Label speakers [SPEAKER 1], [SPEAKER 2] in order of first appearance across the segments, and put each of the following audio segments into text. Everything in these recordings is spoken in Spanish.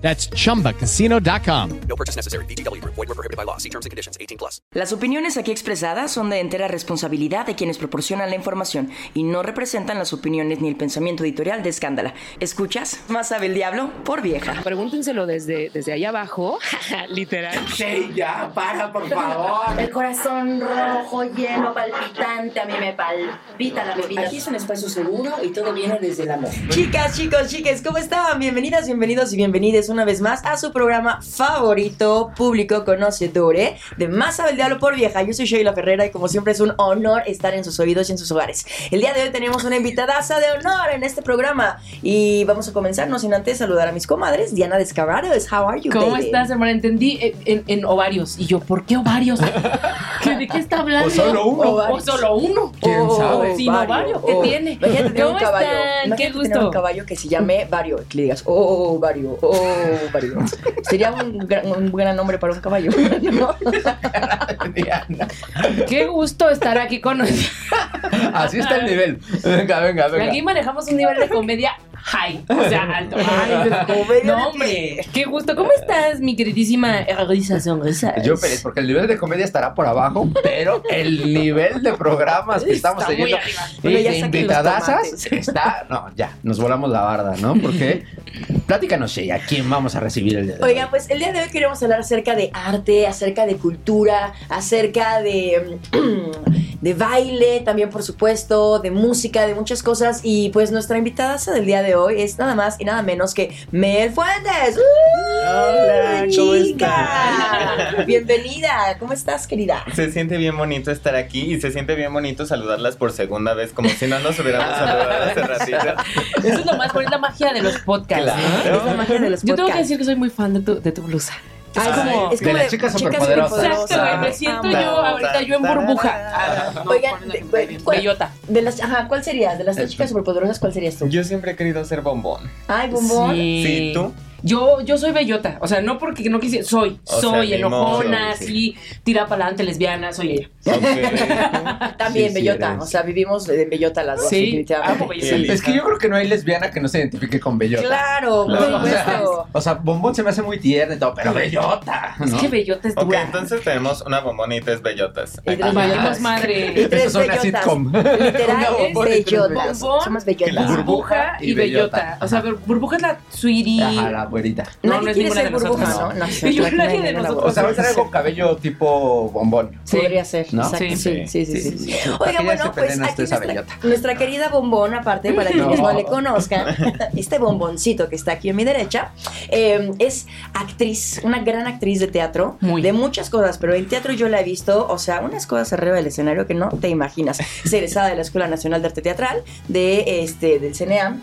[SPEAKER 1] That's chumbacasino.com.
[SPEAKER 2] No purchase necessary. VGW Group. Void were prohibited by law. See terms and conditions. 18 plus.
[SPEAKER 3] Las opiniones aquí expresadas son de entera responsabilidad de quienes proporcionan la información y no representan las opiniones ni el pensamiento editorial de Escándala. ¿Escuchas? Más sabe el diablo por vieja.
[SPEAKER 4] Pregúntenselo desde, desde allá abajo, literal.
[SPEAKER 5] Sí, ya, para, por favor.
[SPEAKER 6] El corazón rojo, lleno, palpitante, a mí me palpita la bebida.
[SPEAKER 7] Aquí es un espacio seguro y todo viene desde el amor.
[SPEAKER 3] Chicas, chicos, chiques, ¿cómo están? Bienvenidas, bienvenidos y bienvenidas una vez más a su programa favorito, público conocedore de Más sabe el diablo por vieja. Yo soy Sheila Ferrera y como siempre es un honor estar en sus oídos y en sus hogares. El día de hoy tenemos una invitadaza de honor en este programa y vamos a comenzar, no sin antes saludar a mis comadres. Diana Descarados, how are you,
[SPEAKER 4] ¿Cómo
[SPEAKER 3] baby?
[SPEAKER 4] estás, hermana? Entendí en, en- en ovarios. Y yo, ¿por qué ovarios? ¿Qué- ¿De qué está hablando?
[SPEAKER 5] O solo uno.
[SPEAKER 4] O solo uno.
[SPEAKER 5] ¿Quién
[SPEAKER 3] Oh,
[SPEAKER 5] sabe?
[SPEAKER 4] Sin ovario, ¿qué
[SPEAKER 3] oh.
[SPEAKER 4] tiene?
[SPEAKER 3] Imagínate
[SPEAKER 4] ¿Cómo
[SPEAKER 3] un caballo.
[SPEAKER 4] están? Qué gusto.
[SPEAKER 3] un caballo que se llame Vario, que le digas, oh, Vario, oh, Sería un gran, un gran nombre para un caballo.
[SPEAKER 4] Qué gusto estar aquí con
[SPEAKER 5] Así está el nivel. Venga, venga, venga.
[SPEAKER 4] Aquí manejamos un nivel de comedia high, o sea, alto. Ay, no, hombre, qué gusto. ¿Cómo estás, mi queridísima Risa Sonrisa?
[SPEAKER 5] Yo, Pérez, porque el nivel de comedia estará por abajo, pero el nivel de programas que estamos teniendo y de invitadasas está. No, ya, nos volamos la barda, ¿no? Porque, platícanos, Shea, ¿a quién vamos a recibir el día de hoy?
[SPEAKER 3] Oigan, pues el día de hoy queremos hablar acerca de arte, acerca de cultura, acerca de, de baile, también por supuesto, de música, de muchas cosas. Y pues nuestra invitada del día de hoy es nada más y nada menos que Mel Fuentes. ¡Uh!
[SPEAKER 8] Hola, ¿cómo
[SPEAKER 3] chica! Bienvenida, ¿cómo estás, querida?
[SPEAKER 8] Se siente bien bonito estar aquí y se siente bien bonito saludarlas por segunda vez, como si no nos hubiéramos saludado hace ratito.
[SPEAKER 4] Eso es lo más, la magia de los podcasts.
[SPEAKER 8] Claro.
[SPEAKER 3] Es la magia de los
[SPEAKER 4] Yo tengo que decir que soy muy fan de tu, de tu blusa. Es
[SPEAKER 3] Ay,
[SPEAKER 4] como...
[SPEAKER 3] es
[SPEAKER 5] de las chicas superpoderosas.
[SPEAKER 4] Exacto, güey, me siento yo ahorita yo en burbuja. Ah, no,
[SPEAKER 3] Oigan, de-
[SPEAKER 4] ponle-
[SPEAKER 3] ¿cuál-
[SPEAKER 4] Bellota.
[SPEAKER 3] De las, ajá, ¿cuál serías? De las tres chicas superpoderosas, ¿cuál serías tú?
[SPEAKER 8] Yo siempre he querido ser bombón.
[SPEAKER 3] Ay, bombón.
[SPEAKER 8] Sí, ¿tú?
[SPEAKER 4] Yo, yo soy bellota, o sea, no porque no quisiera, soy,
[SPEAKER 8] O
[SPEAKER 4] soy
[SPEAKER 8] sea,
[SPEAKER 4] enojona,
[SPEAKER 8] mimoso, sí.
[SPEAKER 4] así, tira para adelante, lesbiana, soy ella.
[SPEAKER 8] Ok.
[SPEAKER 3] También
[SPEAKER 5] Sí,
[SPEAKER 3] bellota, o sea, vivimos de bellota las dos,
[SPEAKER 4] Sí,
[SPEAKER 3] definitivamente.
[SPEAKER 4] amo.
[SPEAKER 5] Es que yo creo que no hay lesbiana que no se identifique con bellota.
[SPEAKER 3] Claro,
[SPEAKER 8] Claro.
[SPEAKER 5] O sea,
[SPEAKER 3] supuesto.
[SPEAKER 5] o sea, bombón se me hace muy tierno y todo, pero bellota.
[SPEAKER 4] Es que bellota es
[SPEAKER 8] Ok,
[SPEAKER 4] dura.
[SPEAKER 8] entonces tenemos una bombón y tres bellotas.
[SPEAKER 3] Y tres bellotas.
[SPEAKER 4] madre.
[SPEAKER 3] Y tres
[SPEAKER 5] Eso
[SPEAKER 3] bellotas.
[SPEAKER 5] sitcom.
[SPEAKER 3] Literal,
[SPEAKER 5] Una
[SPEAKER 3] es
[SPEAKER 5] bombón
[SPEAKER 3] bellotas. Somos
[SPEAKER 8] Claro.
[SPEAKER 3] bellotas.
[SPEAKER 4] Burbuja y,
[SPEAKER 5] y
[SPEAKER 4] bellota.
[SPEAKER 5] bellota.
[SPEAKER 4] O sea, burbuja es la sweetie.
[SPEAKER 5] Ajá, la güerita.
[SPEAKER 4] No,
[SPEAKER 3] Nadie
[SPEAKER 4] no es
[SPEAKER 3] quiere
[SPEAKER 4] ninguna
[SPEAKER 3] ser
[SPEAKER 4] de nosotros.
[SPEAKER 3] burbuja, ¿no? No sé.
[SPEAKER 4] Yo,
[SPEAKER 3] no,
[SPEAKER 4] nadie de nosotros.
[SPEAKER 5] O sea, va a ser algo cabello tipo bombón.
[SPEAKER 4] Sí.
[SPEAKER 3] Podría ser,
[SPEAKER 5] ¿No?
[SPEAKER 3] exacto. Sí,
[SPEAKER 4] Sí.
[SPEAKER 3] sí, sí. sí, sí.
[SPEAKER 5] ¿Para
[SPEAKER 3] Oiga, bueno, pues aquí nuestra, querida bombón, aparte, para quienes no. Le conozcan, este bomboncito que está aquí a mi derecha, eh, es actriz, una gran actriz de teatro,
[SPEAKER 4] Muy.
[SPEAKER 3] de muchas cosas, pero en teatro yo la he visto, o sea, unas cosas arriba del escenario que no te imaginas. Es egresada de la Escuela Nacional de Arte Teatral, de este, del CNEAM.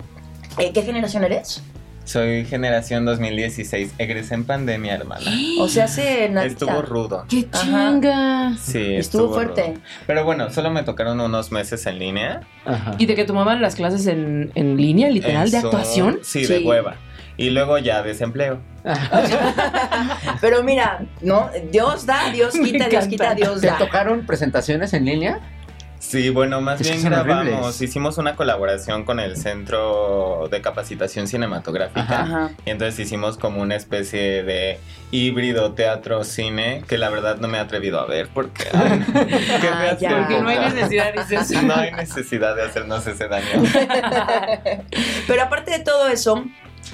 [SPEAKER 3] Eh, ¿Qué generación eres?
[SPEAKER 8] Soy generación 2016. Egresé en pandemia, hermana.
[SPEAKER 3] O sea, hace nada.
[SPEAKER 8] Estuvo rudo.
[SPEAKER 4] ¡Qué
[SPEAKER 3] Ajá.
[SPEAKER 4] chinga!
[SPEAKER 8] Sí,
[SPEAKER 3] Estuvo fuerte.
[SPEAKER 8] rudo. Pero bueno, solo me tocaron unos meses en línea.
[SPEAKER 5] Ajá.
[SPEAKER 4] ¿Y de que tomaban las clases en, en línea, literal,
[SPEAKER 8] En
[SPEAKER 4] de actuación?
[SPEAKER 8] Sí,
[SPEAKER 3] Sí.
[SPEAKER 8] de hueva. Y luego ya desempleo.
[SPEAKER 3] Pero mira, ¿no? Dios da, Dios quita, Dios quita, Dios
[SPEAKER 5] ¿Te
[SPEAKER 3] da.
[SPEAKER 5] tocaron presentaciones en línea?
[SPEAKER 8] Sí, bueno, más
[SPEAKER 5] Es
[SPEAKER 8] bien grabamos,
[SPEAKER 5] horribles.
[SPEAKER 8] hicimos una colaboración con el Centro de Capacitación Cinematográfica.
[SPEAKER 3] Ajá.
[SPEAKER 8] Y entonces hicimos como una especie de híbrido teatro-cine que la verdad no me he atrevido a ver porque... ay, qué
[SPEAKER 3] Ah, ya.
[SPEAKER 4] Porque no hay necesidad, dices.
[SPEAKER 8] No hay necesidad de hacernos ese daño.
[SPEAKER 3] Pero aparte de todo eso,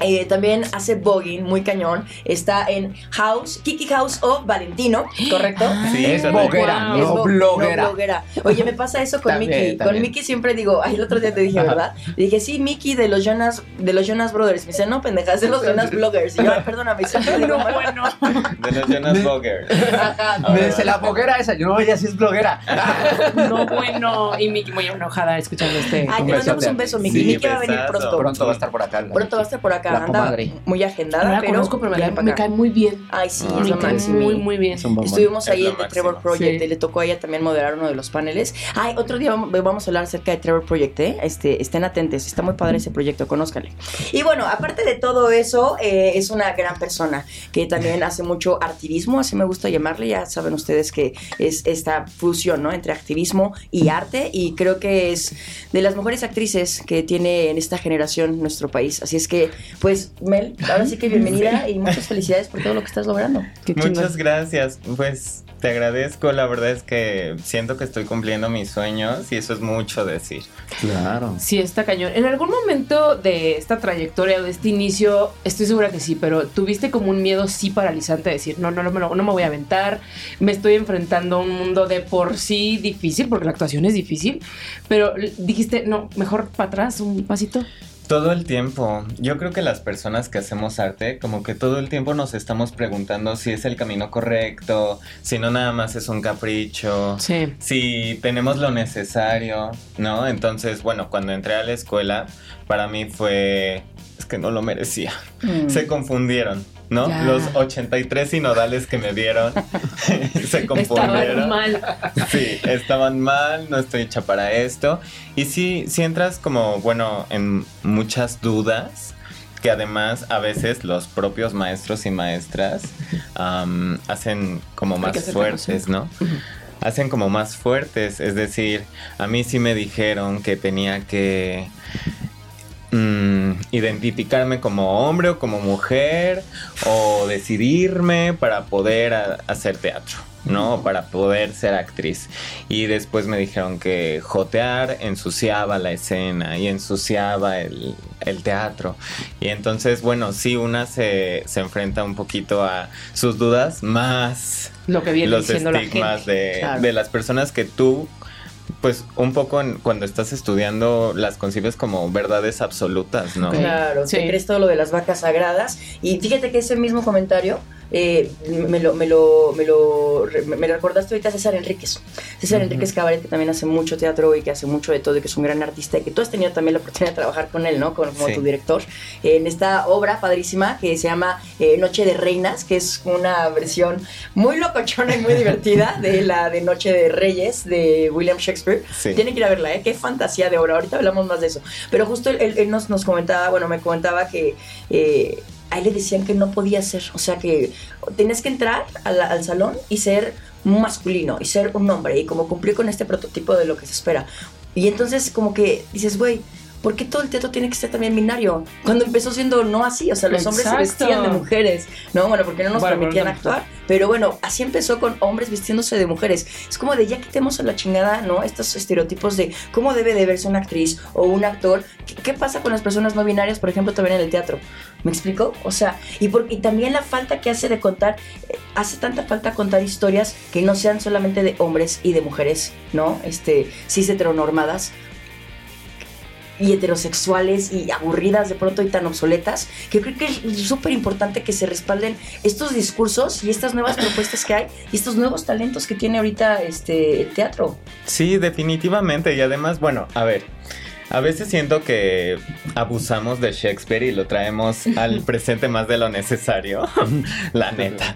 [SPEAKER 3] eh, también hace voguing muy cañón. Está en House, Kiki House of Valentino, ¿correcto?
[SPEAKER 8] Sí,
[SPEAKER 5] es bloguera,
[SPEAKER 4] Wow.
[SPEAKER 5] No bloguera.
[SPEAKER 3] no bloguera. Oye, me pasa eso con
[SPEAKER 5] También,
[SPEAKER 3] Mickey. Con. Mickey siempre digo, ay, el otro día te dije. ¿verdad? Le dije, sí, Mickey de los Jonas, de los Jonas Brothers. Me dice, no, pendeja, es de los Jonas Bloggers. Y yo, "Ay, perdóname, siempre digo,
[SPEAKER 4] No, bueno.
[SPEAKER 8] De los Jonas Bloggers.
[SPEAKER 3] Ajá.
[SPEAKER 5] Me dice la bloguera esa. Yo no, ella sí es bloguera.
[SPEAKER 4] No, bueno. Y Miki muy enojada escuchando este.
[SPEAKER 3] Ay, te mandamos un beso, Mickey.
[SPEAKER 8] Sí,
[SPEAKER 3] Mickey va a venir pronto.
[SPEAKER 5] Pronto va a estar por acá.
[SPEAKER 3] Pronto va a estar por acá. Acá.
[SPEAKER 5] La
[SPEAKER 3] Anda
[SPEAKER 5] comadre.
[SPEAKER 3] muy
[SPEAKER 4] No
[SPEAKER 3] agendada,
[SPEAKER 4] la
[SPEAKER 3] pero
[SPEAKER 4] conozco, pero me, cae- me muy bien.
[SPEAKER 3] Ay, sí,
[SPEAKER 5] Ah,
[SPEAKER 3] es
[SPEAKER 4] me
[SPEAKER 3] lo
[SPEAKER 4] cae
[SPEAKER 3] máximo.
[SPEAKER 4] muy, muy bien.
[SPEAKER 3] Estuvimos
[SPEAKER 8] Es
[SPEAKER 3] ahí en The. Trevor Project,
[SPEAKER 4] Sí.
[SPEAKER 3] y le tocó a ella también moderar uno de los paneles. Ay, otro día vamos vamos a hablar acerca de Trevor Project, ¿eh? Este, estén atentos, está muy padre ese proyecto, conózcanle. Y bueno, aparte de todo eso, eh, es una gran persona que también hace mucho activismo, así me gusta llamarle, ya saben ustedes que es esta fusión, ¿no? Entre activismo y arte, y creo que es de las mejores actrices que tiene en esta generación nuestro país. Así es que, pues, Mel, ahora sí que bienvenida y muchas felicidades por todo lo que estás logrando.
[SPEAKER 4] Qué.
[SPEAKER 8] Muchas gracias. Pues te agradezco. La verdad es que siento que estoy cumpliendo mis sueños y eso es mucho decir.
[SPEAKER 5] Claro.
[SPEAKER 4] Sí, está cañón. En algún momento de esta trayectoria, de este inicio, estoy segura que sí, pero tuviste como un miedo sí paralizante de decir, no, no, no, me lo- no me voy a aventar, me estoy enfrentando a un mundo de por sí difícil, porque la actuación es difícil, pero dijiste, no, mejor para atrás, un pasito.
[SPEAKER 8] Todo el tiempo. Yo creo que las personas que hacemos arte, como que todo el tiempo nos estamos preguntando si es el camino correcto, si no nada más es un capricho.
[SPEAKER 4] Sí.
[SPEAKER 8] si tenemos lo necesario, ¿no? Entonces, bueno, cuando entré a la escuela, para mí fue... Es que no lo merecía.
[SPEAKER 3] Mm.
[SPEAKER 8] Se confundieron, ¿no?
[SPEAKER 4] Ya.
[SPEAKER 8] Los 83 sinodales que me vieron se
[SPEAKER 4] Estaban
[SPEAKER 8] confundieron.
[SPEAKER 4] mal.
[SPEAKER 8] Sí, estaban mal, no estoy hecha para esto. Y sí, sí entras como, bueno, en muchas dudas que además a veces los propios maestros y maestras hacen como más fuertes, ¿no? Hacen como más fuertes, es decir, a mí sí me dijeron que tenía que mm, identificarme como hombre o como mujer o decidirme para poder hacer teatro. ¿no? Para poder ser actriz. Y después me dijeron que jotear ensuciaba la escena y ensuciaba el, el teatro. Y entonces, bueno, sí, una se, se enfrenta un poquito a sus dudas, más
[SPEAKER 4] Lo que viene
[SPEAKER 8] los
[SPEAKER 4] la
[SPEAKER 8] estigmas
[SPEAKER 4] gente.
[SPEAKER 8] de,
[SPEAKER 3] Claro.
[SPEAKER 8] de las personas que tú, pues un poco en- cuando estás estudiando, las concibes como verdades absolutas, ¿no?
[SPEAKER 3] Claro,
[SPEAKER 4] Sí.
[SPEAKER 3] crees todo lo de las vacas sagradas. Y fíjate que ese mismo comentario eh, me, lo, me, lo, me, lo, me, lo recordaste ahorita a César Enríquez. César
[SPEAKER 8] Ujú.
[SPEAKER 3] Enríquez Cabaret, que también hace mucho teatro y que hace mucho de todo y que es un gran artista y que tú has tenido también la oportunidad de trabajar con él, ¿no? Como
[SPEAKER 8] Sí.
[SPEAKER 3] tu director. En esta obra padrísima que se llama eh, Noche de Reinas, que es una versión muy locochona y muy divertida de la de Noche de Reyes de William Shakespeare.
[SPEAKER 8] Sí.
[SPEAKER 3] Tienen que ir a verla, ¿eh? Qué fantasía de obra. Ahorita hablamos más de eso. Pero justo él nos, nos comentaba, bueno, me comentaba que eh, a él le decían que no podía ser. O sea, que tenías que entrar a la- al salón y ser masculino y ser un hombre y como cumplir con este prototipo de lo que se espera. Y entonces como que dices, güey, ¿por qué todo el teatro tiene que ser también binario? Cuando empezó siendo no así, o sea, los hombres se
[SPEAKER 4] Exacto.
[SPEAKER 3] vestían de mujeres, ¿no? Bueno, porque no nos
[SPEAKER 4] Bueno,
[SPEAKER 3] permitían
[SPEAKER 4] pero no-
[SPEAKER 3] actuar, pero bueno, así empezó con hombres vistiéndose de mujeres. Es como de ya quitemos a la chingada, ¿no? Estos estereotipos de cómo debe de verse una actriz o un actor. ¿Qué, qué pasa con las personas no binarias, por ejemplo, también en el teatro? ¿Me explico? O sea, y, por- y también la falta que hace de contar, eh, hace tanta falta contar historias que no sean solamente de hombres y de mujeres, ¿no? Este, cis heteronormadas y heterosexuales y aburridas de pronto y tan obsoletas, que creo que es súper importante que se respalden estos discursos y estas nuevas propuestas que hay y estos nuevos talentos que tiene ahorita este el teatro.
[SPEAKER 8] Sí, definitivamente. Y además, bueno, a ver. A veces siento que abusamos de Shakespeare y lo traemos al presente más de lo necesario, la neta.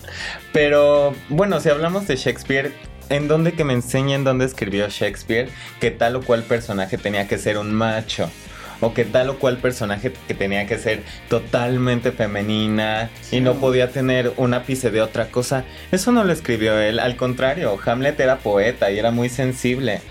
[SPEAKER 8] Pero bueno, si hablamos de Shakespeare, ¿en dónde que me enseñen dónde escribió Shakespeare que tal o cual personaje tenía que ser un macho? O que tal o cual personaje que tenía que ser totalmente femenina y no podía tener un ápice de otra cosa. Eso no lo escribió él. Al contrario, Hamlet era poeta y era muy sensible.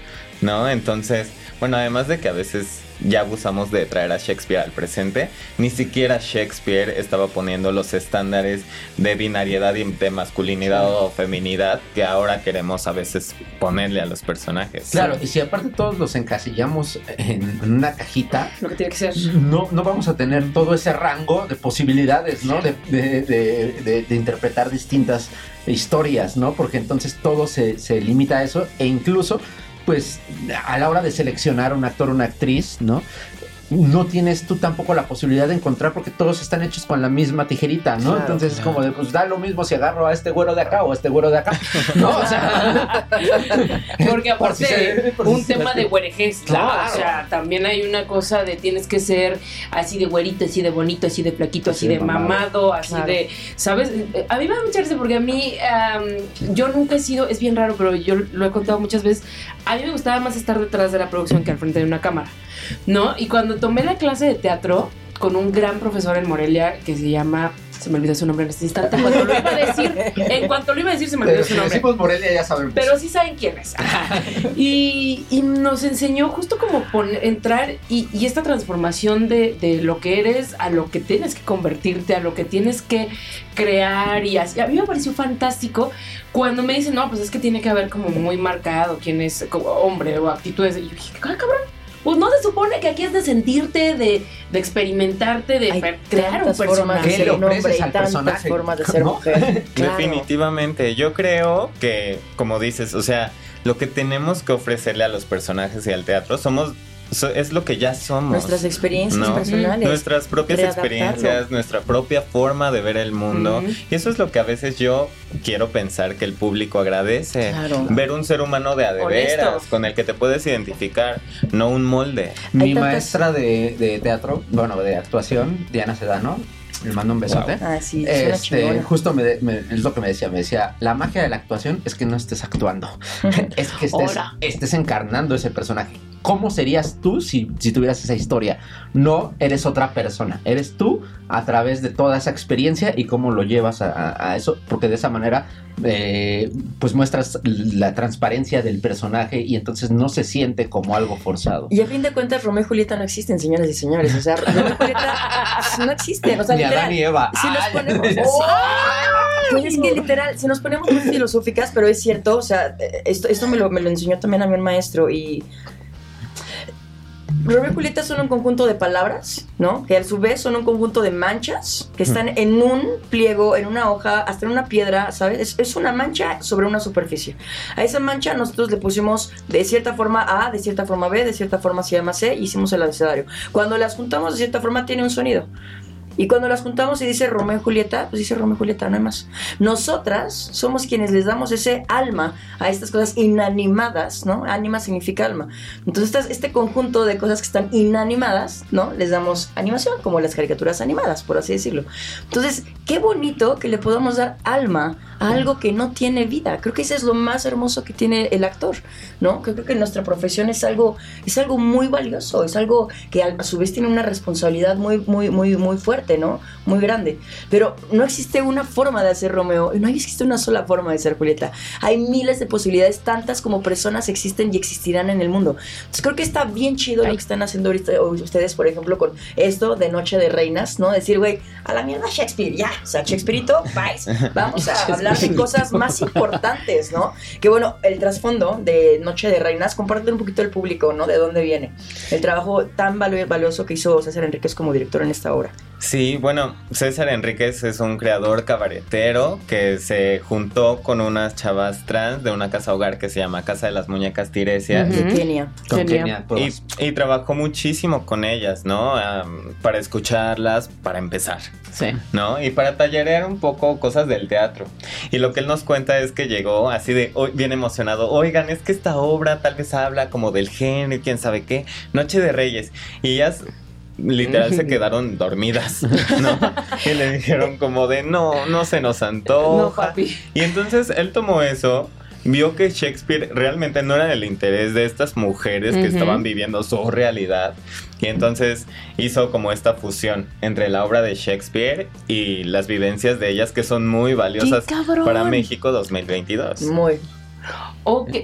[SPEAKER 8] ¿no? Entonces, bueno, además de que a veces ya abusamos de traer a Shakespeare al presente, ni siquiera Shakespeare estaba poniendo los estándares de binariedad y de masculinidad o feminidad que ahora queremos a veces ponerle a los personajes.
[SPEAKER 5] Claro, y si aparte todos los encasillamos en, en una cajita,
[SPEAKER 4] Lo que tiene que ser.
[SPEAKER 5] no, no vamos a tener todo ese rango de posibilidades, ¿no? De, de- de- de- de interpretar distintas historias, ¿no? Porque entonces todo se, se limita a eso e incluso, pues, a la hora de seleccionar un actor o una actriz, ¿no? No tienes tú tampoco la posibilidad de encontrar porque todos están hechos con la misma tijerita, ¿no?
[SPEAKER 3] Claro.
[SPEAKER 5] Entonces es como de, pues da lo mismo si agarro a este güero de acá o a este güero de acá. No, o sea,
[SPEAKER 4] Porque
[SPEAKER 5] Por si
[SPEAKER 4] aparte,
[SPEAKER 5] se- por si
[SPEAKER 4] un
[SPEAKER 5] se-
[SPEAKER 4] tema de güerejez, ¿no?
[SPEAKER 5] Claro.
[SPEAKER 4] O sea, también hay una cosa de tienes que ser así de güerito, así de bonito, así de flaquito, así,
[SPEAKER 5] Así
[SPEAKER 4] de
[SPEAKER 5] de mamado.
[SPEAKER 4] mamado, así
[SPEAKER 3] Claro.
[SPEAKER 4] de, ¿sabes? A mí me da mucha risa porque a mí, am, yo nunca he sido, es bien raro, pero yo lo he contado muchas veces, a mí me gustaba más estar detrás de la producción que al frente de una cámara, ¿no? Y cuando tomé la clase de teatro con un gran profesor en Morelia que se llama... Se me olvidó su nombre en este instante. Cuando lo iba a decir, en cuanto lo iba a decir, se me olvidó
[SPEAKER 5] Pero
[SPEAKER 4] su
[SPEAKER 5] si
[SPEAKER 4] nombre.
[SPEAKER 5] decimos Morelia ya sabemos.
[SPEAKER 4] Pero sí saben quién es. y, y nos enseñó justo como poner, entrar y, y esta transformación de, de lo que eres a lo que tienes que convertirte, a lo que tienes que crear y así. A mí me pareció fantástico cuando me dicen, no, pues es que tiene que haber como muy marcado quién es como hombre o actitudes. Y yo dije, "Ah, cabrón. Pues no se supone que aquí es de sentirte, de, de experimentarte, de
[SPEAKER 3] Hay
[SPEAKER 4] crear un
[SPEAKER 3] formas
[SPEAKER 5] ¿Qué
[SPEAKER 3] de
[SPEAKER 5] le
[SPEAKER 3] ser un
[SPEAKER 5] ofreces
[SPEAKER 3] hombre y
[SPEAKER 5] al
[SPEAKER 3] tantas
[SPEAKER 5] personaje?
[SPEAKER 3] formas de ser
[SPEAKER 5] ¿No?
[SPEAKER 3] mujer. Claro.
[SPEAKER 8] Definitivamente, yo creo que, como dices, o sea, lo que tenemos que ofrecerle a los personajes y al teatro somos so- es lo que ya somos.
[SPEAKER 3] Nuestras experiencias
[SPEAKER 8] No.
[SPEAKER 3] personales.
[SPEAKER 8] Nuestras propias experiencias, nuestra propia forma de ver el mundo. Y eso es lo que a veces yo quiero pensar que el público agradece.
[SPEAKER 3] Claro.
[SPEAKER 8] Ver un ser humano de a de
[SPEAKER 4] Honesto.
[SPEAKER 8] veras, con el que te puedes identificar, no un molde.
[SPEAKER 5] Mi
[SPEAKER 3] tantas-
[SPEAKER 5] maestra de, de teatro, bueno, de actuación, Diana Sedano, le mando un besote.
[SPEAKER 3] Ah, sí,
[SPEAKER 5] Este, justo me, de- me- es lo que me decía, me decía, la magia de la actuación es que no estés actuando, es que estés, estés encarnando ese personaje. ¿Cómo serías tú si, si tuvieras esa historia? No eres otra persona, eres tú a través de toda esa experiencia y cómo lo llevas a, a- eso, porque de esa manera eh, pues muestras la transparencia del personaje y entonces no se siente como algo forzado.
[SPEAKER 3] Y a fin de cuentas, Romeo y Julieta no existen, señoras y señores. O sea, Romeo y Julieta pues, no existen. O sea,
[SPEAKER 5] Ni
[SPEAKER 3] literal.
[SPEAKER 5] Adán ni Eva.
[SPEAKER 3] Si nos
[SPEAKER 5] Ay,
[SPEAKER 3] ponemos. Pues es que literal, si nos ponemos muy filosóficas, pero es cierto, o sea, eh, esto, esto me, lo, me lo enseñó también a mí un maestro y. Romeo y Julieta son un conjunto de palabras, ¿no? Que a su vez son un conjunto de manchas que están en un pliego, en una hoja, hasta en una piedra, ¿sabes? Es, es una mancha sobre una superficie. A esa mancha nosotros le pusimos de cierta forma A, de cierta forma B, de cierta forma se llama C y hicimos el abecedario. Cuando las juntamos de cierta forma tiene un sonido. Y cuando las juntamos y dice Romeo y Julieta, pues dice Romeo y Julieta, no hay más. Nosotras somos quienes les damos ese alma a estas cosas inanimadas, ¿no? Ánima significa alma. Entonces, estas- este conjunto de cosas que están inanimadas, ¿no? Les damos animación, como las caricaturas animadas, por así decirlo. Entonces, qué bonito que le podamos dar alma a algo que no tiene vida. Creo que eso es lo más hermoso que tiene el actor, ¿no? Creo que nuestra profesión es algo, es algo muy valioso, es algo que a su vez tiene una responsabilidad muy, muy, muy, muy fuerte, ¿no? Muy grande. Pero no existe una forma de hacer Romeo no existe una sola forma de ser Julieta. Hay miles de posibilidades, tantas como personas existen y existirán en el mundo. Entonces creo que está bien chido lo que están haciendo ahorita ustedes, por ejemplo, con esto de Noche de Reinas, ¿no? Decir, güey, a la mierda Shakespeare, ya. O sea, Shakespeareito, bye. Vamos a hablar de cosas más importantes, ¿no? Que bueno, el trasfondo de Noche de Reinas, comparte un poquito el público, ¿no? De dónde viene. El trabajo tan valioso que hizo César Enríquez como director en esta obra.
[SPEAKER 8] Sí, bueno, César Enríquez es un creador cabaretero que se juntó con unas chavas trans de una casa hogar que se llama Casa de las Muñecas Tiresias.
[SPEAKER 3] De
[SPEAKER 4] Ujú.
[SPEAKER 3] Kenia.
[SPEAKER 5] Con
[SPEAKER 4] Genial.
[SPEAKER 5] Kenia,
[SPEAKER 8] Y, y trabajó muchísimo con ellas, ¿no? Am, para escucharlas, para empezar,
[SPEAKER 4] Sí.
[SPEAKER 8] ¿no? Y para tallerear un poco cosas del teatro. Y lo que él nos cuenta es que llegó así de, hoy bien emocionado, oigan, es que esta obra tal vez habla como del género y quién sabe qué, Noche de Reyes. Y ellas literal se quedaron dormidas, ¿no? Y le dijeron como de, no, no se nos antoja.
[SPEAKER 4] No, papi.
[SPEAKER 8] Y entonces él tomó eso, vio que Shakespeare realmente no era del interés de estas mujeres que estaban viviendo su realidad. Y entonces hizo como esta fusión entre la obra de Shakespeare y las vivencias de ellas que son muy valiosas para México 2022.
[SPEAKER 3] Muy.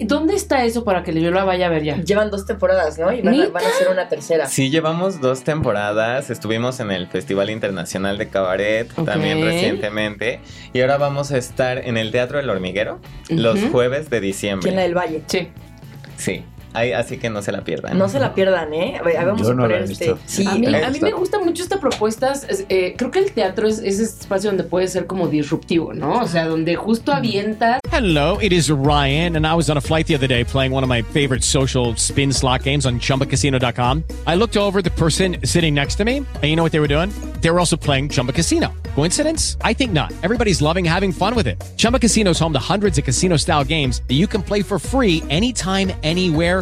[SPEAKER 4] ¿Dónde está eso para que yo la vaya a ver ya?
[SPEAKER 3] Llevan dos temporadas, ¿no? Y van a, van a hacer una tercera.
[SPEAKER 8] Sí, llevamos dos temporadas, estuvimos en el Festival Internacional de Cabaret también recientemente y ahora vamos a estar en el Teatro del Hormiguero los jueves de
[SPEAKER 3] ¿Quién la
[SPEAKER 8] diciembre.
[SPEAKER 3] del Valle?
[SPEAKER 4] Sí.
[SPEAKER 8] Sí, ahí- así que no se la pierdan.
[SPEAKER 3] No se la pierdan, ¿eh? A ver, Vamos
[SPEAKER 5] Yo
[SPEAKER 3] a
[SPEAKER 5] no la
[SPEAKER 3] poner
[SPEAKER 5] he
[SPEAKER 3] este.
[SPEAKER 5] visto.
[SPEAKER 3] Sí,
[SPEAKER 4] a, mí,
[SPEAKER 5] me
[SPEAKER 4] a mí
[SPEAKER 5] gusta.
[SPEAKER 4] me gusta mucho esta propuesta. es- eh, creo que el teatro es ese espacio donde puede ser como disruptivo, ¿no? O sea, donde justo avientas
[SPEAKER 1] Hello, it is Ryan, and I was on a flight the other day playing one of my favorite social spin slot games on chumbacasino.com. I looked over at the person sitting next to me, and you know what they were doing? They were also playing Chumba Casino. Coincidence? I think not. Everybody's loving having fun with it. Chumba Casino is home to hundreds of casino style games that you can play for free anytime, anywhere,